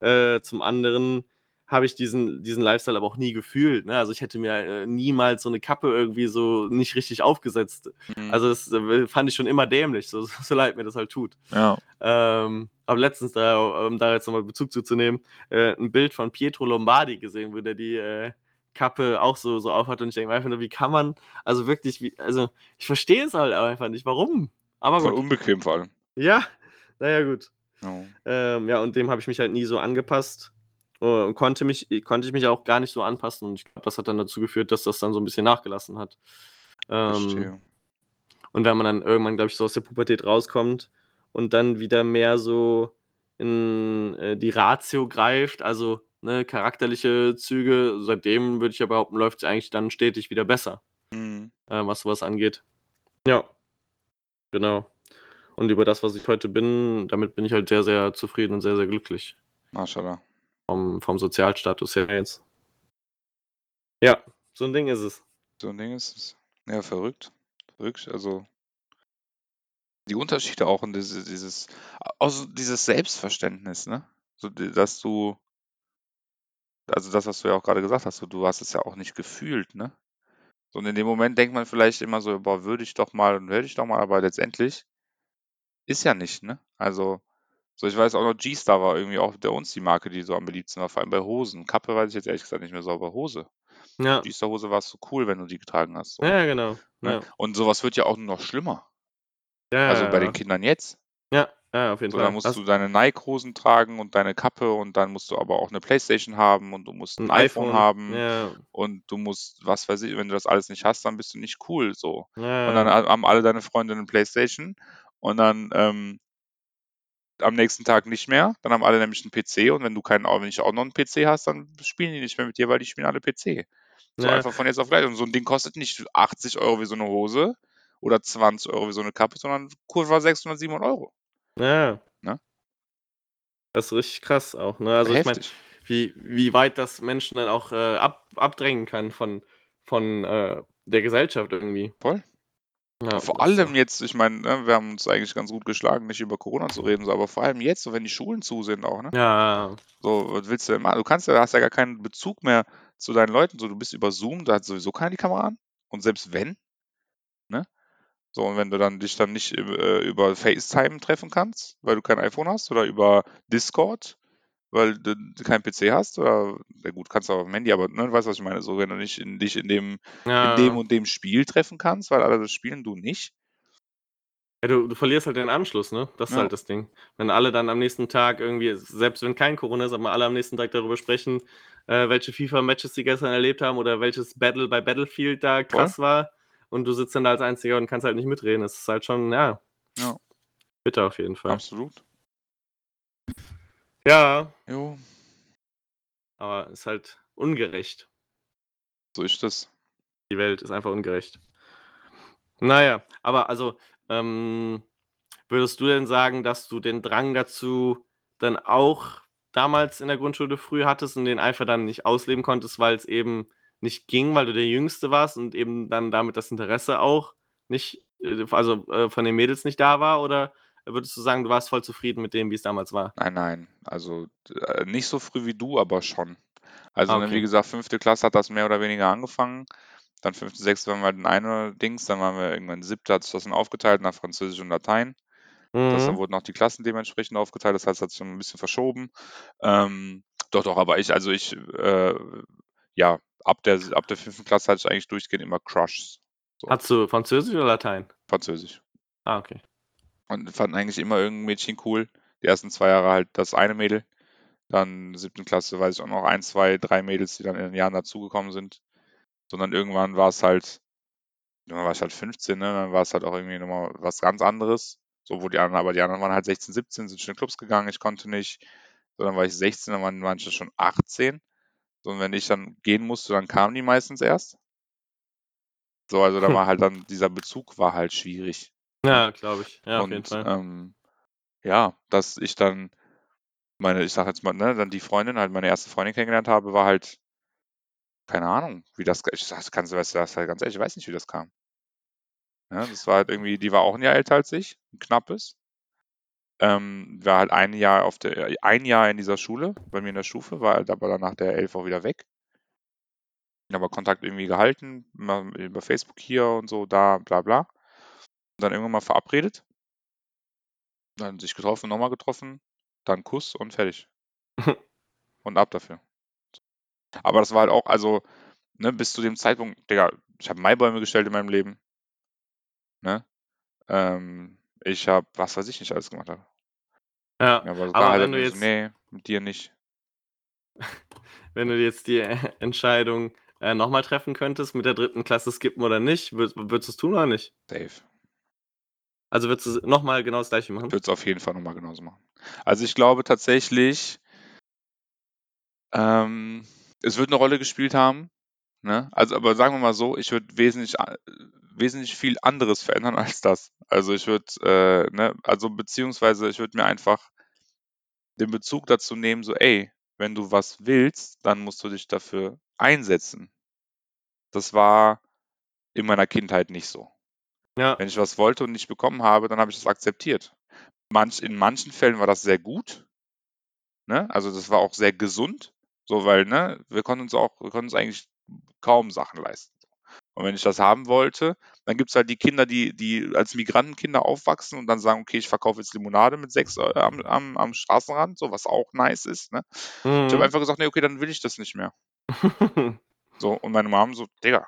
Äh, zum anderen habe ich diesen, diesen Lifestyle aber auch nie gefühlt. Ne? Also ich hätte mir äh, niemals so eine Kappe irgendwie so nicht richtig aufgesetzt. Mhm. Also das äh, fand ich schon immer dämlich, so, *laughs* so leid mir das halt tut. ja. Ähm, aber letztens, da, um da jetzt nochmal Bezug zuzunehmen, äh, ein Bild von Pietro Lombardi gesehen, wo der die äh, Kappe auch so, so aufhat und ich denke einfach nur, wie kann man, also wirklich, wie, also ich verstehe es halt einfach nicht, warum. Aber Voll gut. unbequem vor allem. Ja, naja, gut. Ja. Ähm, ja, und dem habe ich mich halt nie so angepasst. äh, Und konnte, mich, konnte ich mich auch gar nicht so anpassen. Und ich glaube, das hat dann dazu geführt, dass das dann so ein bisschen nachgelassen hat. Ähm, Verstehe. und wenn man dann irgendwann, glaube ich, so aus der Pubertät rauskommt und dann wieder mehr so in äh, die Ratio greift, also ne, charakterliche Züge, seitdem würde ich ja behaupten, läuft es eigentlich dann stetig wieder besser, Mhm. äh, was sowas angeht. Ja, genau. Und über das, was ich heute bin, damit bin ich halt sehr, sehr zufrieden und sehr, sehr glücklich. Maschallah. Vom, vom Sozialstatus her jetzt. Ja, so ein Ding ist es. So ein Ding ist es. Ja, verrückt. Verrückt. Also die Unterschiede auch und dieses, dieses, also dieses Selbstverständnis, ne? So, dass du, also das, was du ja auch gerade gesagt hast, so, du hast es ja auch nicht gefühlt, ne? So, und in dem Moment denkt man vielleicht immer so, boah, würde ich doch mal und werde ich doch mal, aber letztendlich ist ja nicht, ne? Also, so ich weiß auch noch, G-Star war irgendwie auch der uns die Marke, die so am beliebtesten war, vor allem bei Hosen. Kappe weiß ich jetzt ehrlich gesagt nicht mehr so, aber Hose. Ja. Düsterhose warst du cool, wenn du die getragen hast. So. Ja, genau. Ne? Ja. Und sowas wird ja auch nur noch schlimmer. Ja, Also bei den Kindern jetzt. ja, ja, auf jeden So, Fall. dann musst Das- du deine Nike-Hosen tragen und deine Kappe und dann musst du aber auch eine Playstation haben und du musst ein, iPhone, haben Ja, und du musst, was weiß ich, wenn du das alles nicht hast, dann bist du nicht cool so. ja. Und dann haben alle deine Freunde eine Playstation und dann ähm, am nächsten Tag nicht mehr. Dann haben alle nämlich einen PC und wenn du keinen, wenn ich auch noch einen PC hast, dann spielen die nicht mehr mit dir, weil die spielen alle PC. So Ja. einfach von jetzt auf gleich. Und so ein Ding kostet nicht 80 Euro wie so eine Hose oder 20 Euro wie so eine Kappe, sondern Kurs war 600, 700 Euro. Ja. Ne? Das ist richtig krass auch. Ne? Also ich meine, Heftig. wie, wie weit das Menschen dann auch äh, ab, abdrängen kann von, von äh, der Gesellschaft irgendwie. Voll. Ja, vor allem jetzt, ich meine, ne, wir haben uns eigentlich ganz gut geschlagen, nicht über Corona zu reden, so, aber vor allem jetzt, so wenn die Schulen zu sind auch, ne? Ja, So, was willst du denn machen? Du kannst ja, hast ja gar keinen Bezug mehr zu deinen Leuten. So, du bist über Zoom, da hat sowieso keiner die Kamera an. Und selbst wenn? So, und wenn du dann dich dann nicht äh, über FaceTime treffen kannst, weil du kein iPhone hast, oder über Discord, weil du keinen PC hast, oder, na gut, kannst du auch auf dem Handy, aber ne, du weißt, was ich meine. So, wenn du nicht in, dich in dem, ja. in dem und dem Spiel treffen kannst, weil alle das spielen, du nicht. ja du, du verlierst halt den Anschluss, ne? Das ist Ja. halt das Ding. Wenn alle dann am nächsten Tag irgendwie, selbst wenn kein Corona ist, aber alle am nächsten Tag darüber sprechen, äh, welche FIFA-Matches sie gestern erlebt haben oder welches Battle bei Battlefield da krass war und du sitzt dann da als Einziger und kannst halt nicht mitreden. Das ist halt schon, ja, Ja, bitter auf jeden Fall. absolut. Ja, Jo, aber ist halt ungerecht. so ist das. Die Welt ist einfach ungerecht. Naja, aber also, ähm, würdest du denn sagen, dass du den Drang dazu dann auch damals in der Grundschule früh hattest und den einfach dann nicht ausleben konntest, weil es eben nicht ging, weil du der Jüngste warst und eben dann damit das Interesse auch nicht, äh, also äh, von den Mädels nicht da war? Oder würdest du sagen, du warst voll zufrieden mit dem, wie es damals war? Nein, nein. Also äh, nicht so früh wie du, aber schon. Also, Okay. wie gesagt, fünfte Klasse hat das mehr oder weniger angefangen. Dann fünfte, sechste waren wir in eine Dings, dann waren wir irgendwann siebte, hat sich das dann aufgeteilt nach Französisch und Latein. Das, dann Mhm. wurden auch die Klassen dementsprechend aufgeteilt, das heißt, es hat sich schon ein bisschen verschoben. Ähm, doch, doch, aber ich, also ich, äh, ja, ab der, ab der fünften Klasse hatte ich eigentlich durchgehend immer Crushs. So, Hattest du Französisch oder Latein? Französisch. Ah, okay. Und fanden eigentlich immer irgendein Mädchen cool. Die ersten zwei Jahre halt das eine Mädel. Dann siebten Klasse weiß ich auch noch ein, zwei, drei Mädels, die dann in den Jahren dazugekommen sind. Sondern irgendwann war es halt, dann war ich halt 15, ne? Dann war es halt auch irgendwie nochmal was ganz anderes. So, wo die anderen, aber die anderen waren halt 16, 17, sind schon in Clubs gegangen, ich konnte nicht. So, dann war ich 16, dann waren manche schon 18. So, und wenn ich dann gehen musste, dann kamen die meistens erst. So, also da war halt dann, dieser Bezug war halt schwierig. Ja, glaube ich. Ja, auf jeden und Fall. ähm, ja, dass ich dann meine, ich sag jetzt mal, ne, dann die Freundin, halt meine erste Freundin kennengelernt habe, war halt, keine Ahnung, wie das, ich sag, das kannst du, weißt du, das halt ganz ehrlich, ich weiß nicht, wie das kam. Ja, das war halt irgendwie, die war auch ein Jahr älter als ich, ein knappes. Ähm, war halt ein Jahr auf der, ein Jahr in dieser Schule, bei mir in der Stufe, war halt aber dann nach der Elf auch wieder weg. Aber Kontakt irgendwie gehalten, über Facebook hier und so, da, bla bla. Und dann irgendwann mal verabredet. Dann sich getroffen, nochmal getroffen, dann Kuss und fertig. *laughs* und ab dafür. Aber das war halt auch, also, ne, bis zu dem Zeitpunkt, Digga, ich habe Maibäume gestellt in meinem Leben. Ne? Ähm, ich habe, was weiß ich nicht alles gemacht habe. Ja, aber es aber war halt wenn du so, jetzt, nee, mit dir nicht. *laughs* wenn du jetzt die Entscheidung äh, nochmal treffen könntest, mit der dritten Klasse skippen oder nicht, würd, würdest du es tun oder nicht? Safe. Also würdest du nochmal genau das gleiche machen? Ich würde es auf jeden Fall nochmal genauso machen. Also ich glaube tatsächlich, ähm, es wird eine Rolle gespielt haben. Ne? Also, aber sagen wir mal so, ich würde wesentlich, wesentlich viel anderes verändern *laughs* als das. Also ich würde, äh, ne, also beziehungsweise ich würde mir einfach den Bezug dazu nehmen, so, ey, wenn du was willst, dann musst du dich dafür einsetzen. Das war in meiner Kindheit nicht so. Ja, Wenn ich was wollte und nicht bekommen habe, dann habe ich das akzeptiert. Manch, in manchen Fällen war das sehr gut. Ne? Also das war auch sehr gesund. So, weil, ne, wir konnten uns auch, wir konnten uns eigentlich kaum Sachen leisten. Und wenn ich das haben wollte, dann gibt es halt die Kinder, die, die als Migrantenkinder aufwachsen und dann sagen, okay, ich verkaufe jetzt Limonade mit sechs äh, am, am, am Straßenrand, so was auch nice ist. Ne? Ich habe mhm. einfach gesagt, nee, okay, dann will ich das nicht mehr. *laughs* So, und meine Mom so, Digga,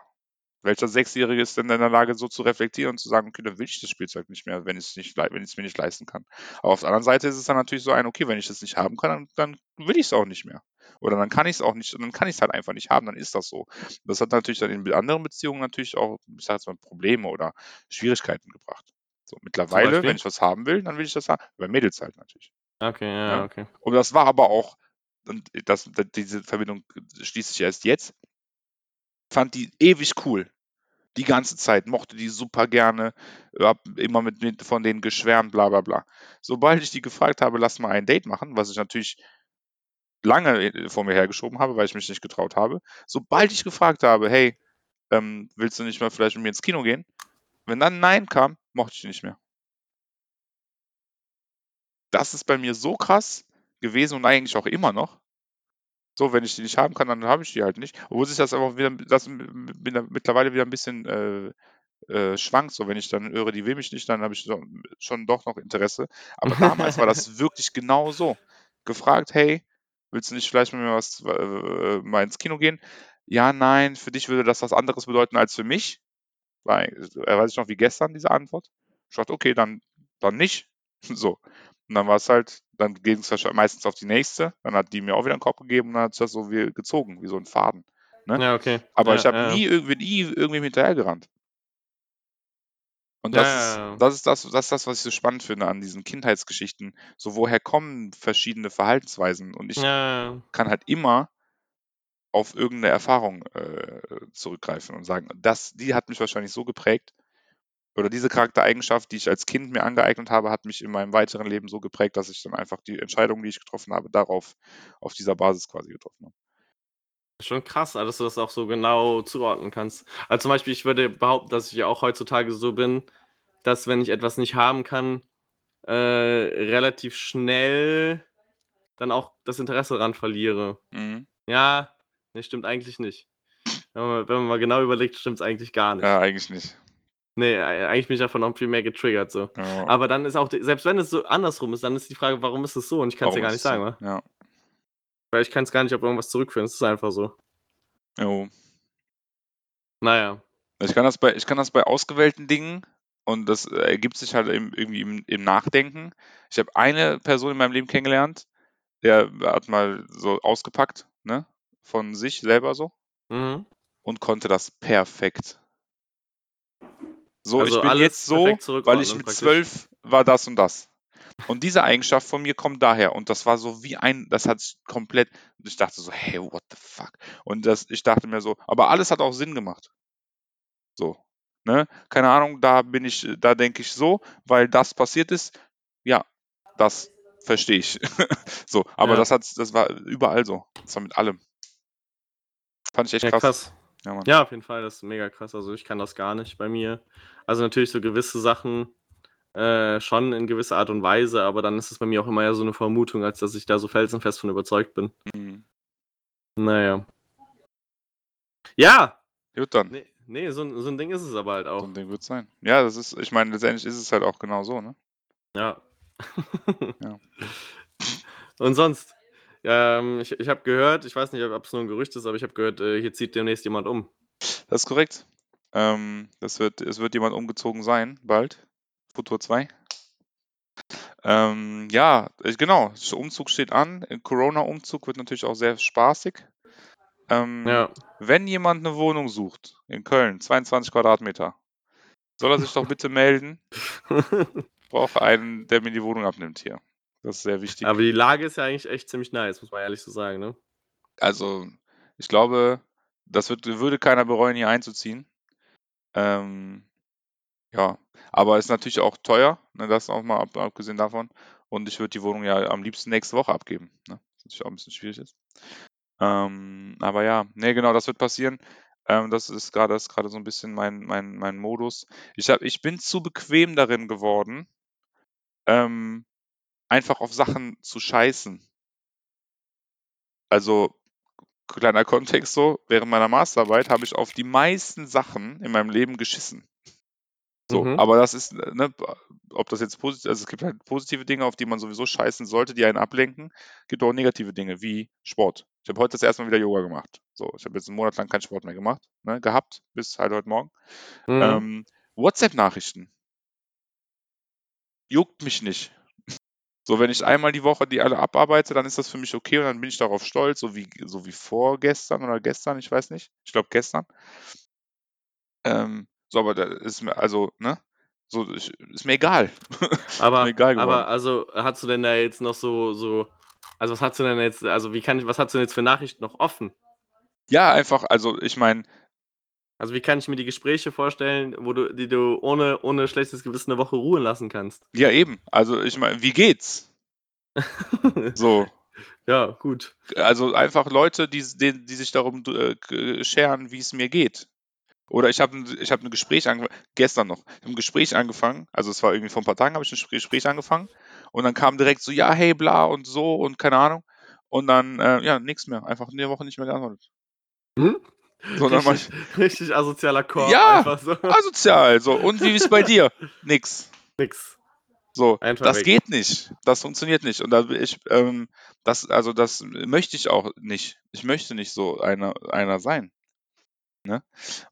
welcher Sechsjährige ist denn in der Lage, so zu reflektieren und zu sagen, okay, dann will ich das Spielzeug nicht mehr, wenn ich es nicht, wenn ich es mir nicht leisten kann. Aber auf der anderen Seite ist es dann natürlich so ein, okay, wenn ich das nicht haben kann, dann, dann will ich es auch nicht mehr. Oder dann kann ich es auch nicht, dann kann ich es halt einfach nicht haben, dann ist das so. Das hat natürlich dann in anderen Beziehungen natürlich auch, ich sag jetzt mal, Probleme oder Schwierigkeiten gebracht. So, mittlerweile, wenn ich was haben will, dann will ich das haben. Bei Mädels halt natürlich. Okay, ja, Ja. okay. Und das war aber auch, und das, das, diese Verbindung schließt sich erst jetzt, fand die ewig cool. Die ganze Zeit, mochte die super gerne, hab immer mit, mit von denen geschwärmt, bla bla bla. Sobald ich die gefragt habe, lass mal ein Date machen, was ich natürlich lange äh, vor mir hergeschoben habe, weil ich mich nicht getraut habe, sobald ich gefragt habe, hey, ähm, willst du nicht mal vielleicht mit mir ins Kino gehen? Wenn dann Nein kam, mochte ich die nicht mehr. Das ist bei mir so krass gewesen und eigentlich auch immer noch. So, wenn ich die nicht haben kann, dann habe ich die halt nicht. Obwohl sich das aber wieder, das mittlerweile wieder ein bisschen äh, äh, schwankt. So, wenn ich dann höre, die will mich nicht, dann habe ich schon doch noch Interesse. Aber damals war das *laughs* wirklich genau so. Gefragt, hey, willst du nicht vielleicht mit mir was äh, mal ins Kino gehen? Ja, nein, für dich würde das was anderes bedeuten als für mich. War, äh, weiß ich noch wie gestern diese Antwort. Ich dachte, okay, dann, dann nicht. *laughs* So. Und dann war es halt, dann ging es meistens auf die nächste, dann hat die mir auch wieder einen Kopf gegeben und dann hat es das so wie gezogen, wie so ein Faden. Ne? Ja, okay. Aber ja, ich habe ja. nie irgendwie nie irgendwie hinterhergerannt. Und das ja, ist, das ist das, das ist das, was ich so spannend finde an diesen Kindheitsgeschichten. So, woher kommen verschiedene Verhaltensweisen? Und ich Ja, kann halt immer auf irgendeine Erfahrung äh, zurückgreifen und sagen, das, die hat mich wahrscheinlich so geprägt, oder diese Charaktereigenschaft, die ich als Kind mir angeeignet habe, hat mich in meinem weiteren Leben so geprägt, dass ich dann einfach die Entscheidungen, die ich getroffen habe, darauf, auf dieser Basis quasi getroffen habe. Schon krass, dass du das auch so genau zuordnen kannst. Also zum Beispiel, ich würde behaupten, dass ich ja auch heutzutage so bin, dass wenn ich etwas nicht haben kann, äh, relativ schnell dann auch das Interesse daran verliere. Mhm. Ja, nee, stimmt eigentlich nicht. Wenn man, wenn man mal genau überlegt, stimmt es eigentlich gar nicht. Ja, eigentlich nicht. Nee, eigentlich bin ich davon noch viel mehr getriggert so. Ja. Aber dann ist auch, selbst wenn es so andersrum ist, dann ist die Frage, warum ist es so? Und ich kann es ja gar nicht so? sagen, wa? Ja. Weil ich kann es gar nicht auf irgendwas zurückführen. Es ist einfach so. Jo. Naja. Ich kann das bei, ich kann das bei ausgewählten Dingen und das äh, ergibt sich halt im, irgendwie im, im Nachdenken. Ich habe eine Person in meinem Leben kennengelernt, der hat mal so ausgepackt, ne, von sich selber so Mhm. und konnte das perfekt. So, Also ich bin jetzt so, weil ich mit zwölf war das und das. Und diese Eigenschaft von mir kommt daher. Und das war so wie ein, das hat komplett, ich dachte so, hey, what the fuck? Und das, ich dachte mir so, aber alles hat auch Sinn gemacht. So, ne? Keine Ahnung, da bin ich, da denke ich so, weil das passiert ist. Ja, das verstehe ich. *laughs* so, aber Ja. das hat, das war überall so. Das war mit allem. Fand ich echt Ja, krass. krass. Ja. Ja, auf jeden Fall, das ist mega krass. Also ich kann das gar nicht bei mir. Also natürlich so gewisse Sachen äh, schon in gewisser Art und Weise, aber dann ist es bei mir auch immer eher so eine Vermutung, als dass ich da so felsenfest von überzeugt bin. Mhm. Naja. Ja! Gut dann. Nee, nee so, ein- so ein Ding ist es aber halt So auch. ein Ding wird sein. Ja, das ist, ich meine, letztendlich ist es halt auch genau so, ne? Ja. Ja. *laughs* Und sonst? Ähm, ich ich habe gehört, ich weiß nicht, ob es nur ein Gerücht ist, aber ich habe gehört, äh, hier zieht demnächst jemand um. Das ist korrekt. Ähm, das wird, es wird jemand umgezogen sein, bald. Futur 2. Ähm, ja, ich, genau. Der Umzug steht an. Ein Corona-Umzug wird natürlich auch sehr spaßig. Ähm, Ja. Wenn jemand eine Wohnung sucht in Köln, 22 Quadratmeter, soll er sich doch bitte melden. *laughs* Ich brauche einen, der mir die Wohnung abnimmt hier. Das ist sehr wichtig. aber die Lage ist ja eigentlich echt ziemlich nice, muss man ehrlich so sagen, ne? Also, ich glaube, das wird, würde keiner bereuen, hier einzuziehen. Ähm, ja, aber ist natürlich auch teuer, ne, das auch mal ab, abgesehen davon. Und ich würde die Wohnung ja am liebsten nächste Woche abgeben, ne? Was natürlich auch ein bisschen schwierig ist. Ähm, aber ja, ne, genau, das wird passieren. Ähm, das ist gerade ist gerade so ein bisschen mein, mein, mein Modus. Ich, hab, ich bin zu bequem darin geworden, ähm, einfach auf Sachen zu scheißen. Also, kleiner Kontext so, während meiner Masterarbeit habe ich auf die meisten Sachen in meinem Leben geschissen. So, Mhm. aber das ist, ne, ob das jetzt positiv, also es gibt halt positive Dinge, auf die man sowieso scheißen sollte, die einen ablenken, gibt auch negative Dinge, wie Sport. Ich habe heute das erste Mal wieder Yoga gemacht. So, ich habe jetzt einen Monat lang keinen Sport mehr gemacht, ne, gehabt, bis halt heute Morgen. Mhm. Ähm, WhatsApp-Nachrichten. Juckt mich nicht. *laughs* So, wenn ich einmal die Woche die alle abarbeite, dann ist das für mich okay und dann bin ich darauf stolz, so wie, so wie vorgestern oder gestern, ich weiß nicht. Ich glaube gestern. Ähm, so, aber da ist mir, also, ne? So, ich, ist mir egal. *laughs* ist Aber, mir egal aber also hast du denn da jetzt noch so, so, also was hast du denn jetzt, also wie kann ich, was hast du denn jetzt für Nachrichten noch offen? Ja, einfach, also ich meine, Also wie kann ich mir die Gespräche vorstellen, wo du, die du ohne, ohne schlechtes Gewissen eine Woche ruhen lassen kannst? ja eben. Also ich meine, wie geht's? *laughs* So. ja, gut. Also einfach Leute, die, die, die sich darum äh, scheren, wie es mir geht. Oder ich habe ich hab ein Gespräch angefangen, gestern noch, ich ein Gespräch angefangen, also es war irgendwie vor ein paar Tagen, habe ich ein Gespräch angefangen und dann kam direkt so, ja, hey, bla und so und keine Ahnung. Und dann, äh, ja, nichts mehr, einfach in der Woche nicht mehr geantwortet. Hm? So, dann richtig, richtig asozialer Korb, Ja. einfach so. Asozial, so. Und wie ist bei dir? *laughs* Nix. Nix. So, Einfach das weg. geht nicht. Das funktioniert nicht. Und da will ich, ähm, das, also das möchte ich auch nicht. Ich möchte nicht so einer, einer sein. Ne?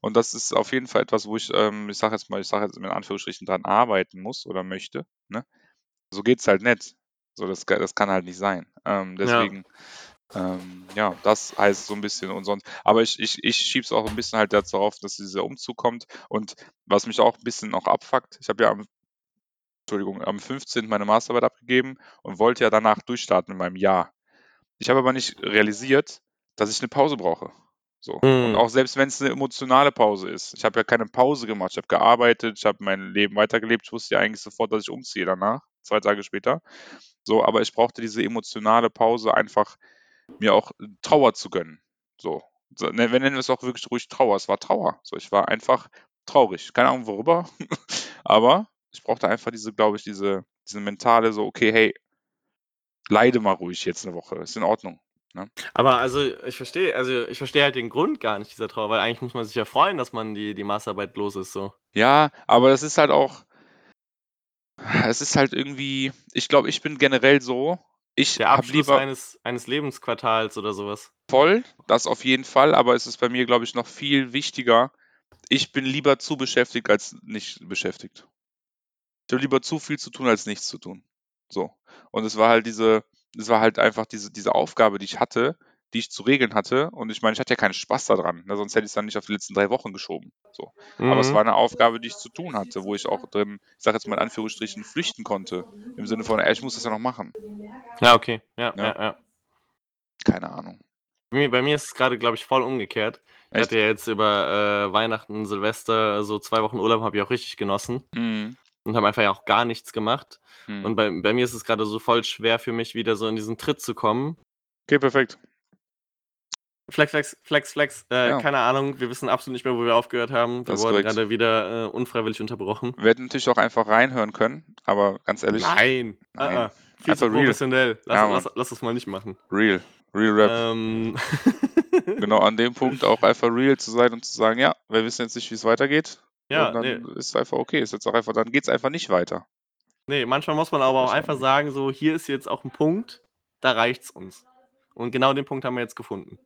Und das ist auf jeden Fall etwas, wo ich, ähm, ich sage jetzt mal, ich sage jetzt in Anführungsstrichen dran arbeiten muss oder möchte. Ne? So geht's halt nicht. So, das, das kann halt nicht sein. Ähm, deswegen, ähm, ja, das heißt so ein bisschen und sonst. Aber ich, ich, ich schiebe es auch ein bisschen halt darauf, dass dieser Umzug kommt. Und was mich auch ein bisschen auch abfuckt, ich habe ja am, Entschuldigung, am 15. meine Masterarbeit abgegeben und wollte ja danach durchstarten mit meinem Jahr. Ich habe aber nicht realisiert, dass ich eine Pause brauche. So. Und Mhm. auch selbst wenn es eine emotionale Pause ist. Ich habe ja keine Pause gemacht. Ich habe gearbeitet, ich habe mein Leben weitergelebt. Ich wusste ja eigentlich sofort, dass ich umziehe danach, zwei Tage später. So, aber ich brauchte diese emotionale Pause einfach mir auch Trauer zu gönnen. So. so ne, wir nennen es auch wirklich ruhig Trauer. Es war Trauer. So, ich war einfach traurig. Keine Ahnung worüber. *laughs* aber ich brauchte einfach diese, glaube ich, diese, diese mentale, so, okay, hey, leide mal ruhig jetzt eine Woche. Ist in Ordnung. Aber also ich verstehe, also ich verstehe halt den Grund gar nicht dieser Trauer, weil eigentlich muss man sich ja freuen, dass man die, die Masterarbeit los ist. So. Ja, aber das ist halt auch. Es ist halt irgendwie. Ich glaube, ich bin generell so. Ich Der habe Abschluss lieber eines, eines Lebensquartals oder sowas. voll, das auf jeden Fall, aber es ist bei mir, glaube ich, noch viel wichtiger. Ich bin lieber zu beschäftigt als nicht beschäftigt. Ich habe lieber zu viel zu tun als nichts zu tun. So. Und es war halt diese, es war halt einfach diese, diese Aufgabe, die ich hatte, die ich zu regeln hatte. Und ich meine, ich hatte ja keinen Spaß daran, ne? sonst hätte ich es dann nicht auf die letzten drei Wochen geschoben. So. Aber es Mhm. war eine Aufgabe, die ich zu tun hatte, wo ich auch drin, ich sage jetzt mal in Anführungsstrichen, flüchten konnte. Im Sinne von, ey, ich muss das ja noch machen. Ja, okay. Ja, Ja. ja, ja. Keine Ahnung. Bei mir, bei mir ist es gerade, glaube ich, voll umgekehrt. Ich Echt? hatte ja jetzt über äh, Weihnachten, Silvester, so zwei Wochen Urlaub, habe ich auch richtig genossen Mhm. Und habe einfach ja auch gar nichts gemacht. Mhm. Und bei, bei mir ist es gerade so voll schwer für mich, wieder so in diesen Tritt zu kommen. Okay, perfekt. Flex, Flex, Flex, Flex, äh, Ja. keine Ahnung, wir wissen absolut nicht mehr, wo wir aufgehört haben. Ist wurden gerade wieder äh, unfreiwillig unterbrochen. Wir hätten natürlich auch einfach reinhören können, aber ganz ehrlich, Nein, Nein. Uh -uh. viel zu Einfach real. professionell. Lass, Ja, lass, lass das mal nicht machen. real. Real Rap. Ähm, Genau an dem Punkt auch einfach real zu sein und zu sagen, ja, wir wissen jetzt nicht, wie es weitergeht. Ja, und dann nee, ist es einfach okay. Ist jetzt auch einfach, dann geht es einfach nicht weiter. nee, manchmal muss man aber auch einfach sagen, so, hier ist jetzt auch ein Punkt, da reicht's uns. Und genau den Punkt haben wir jetzt gefunden.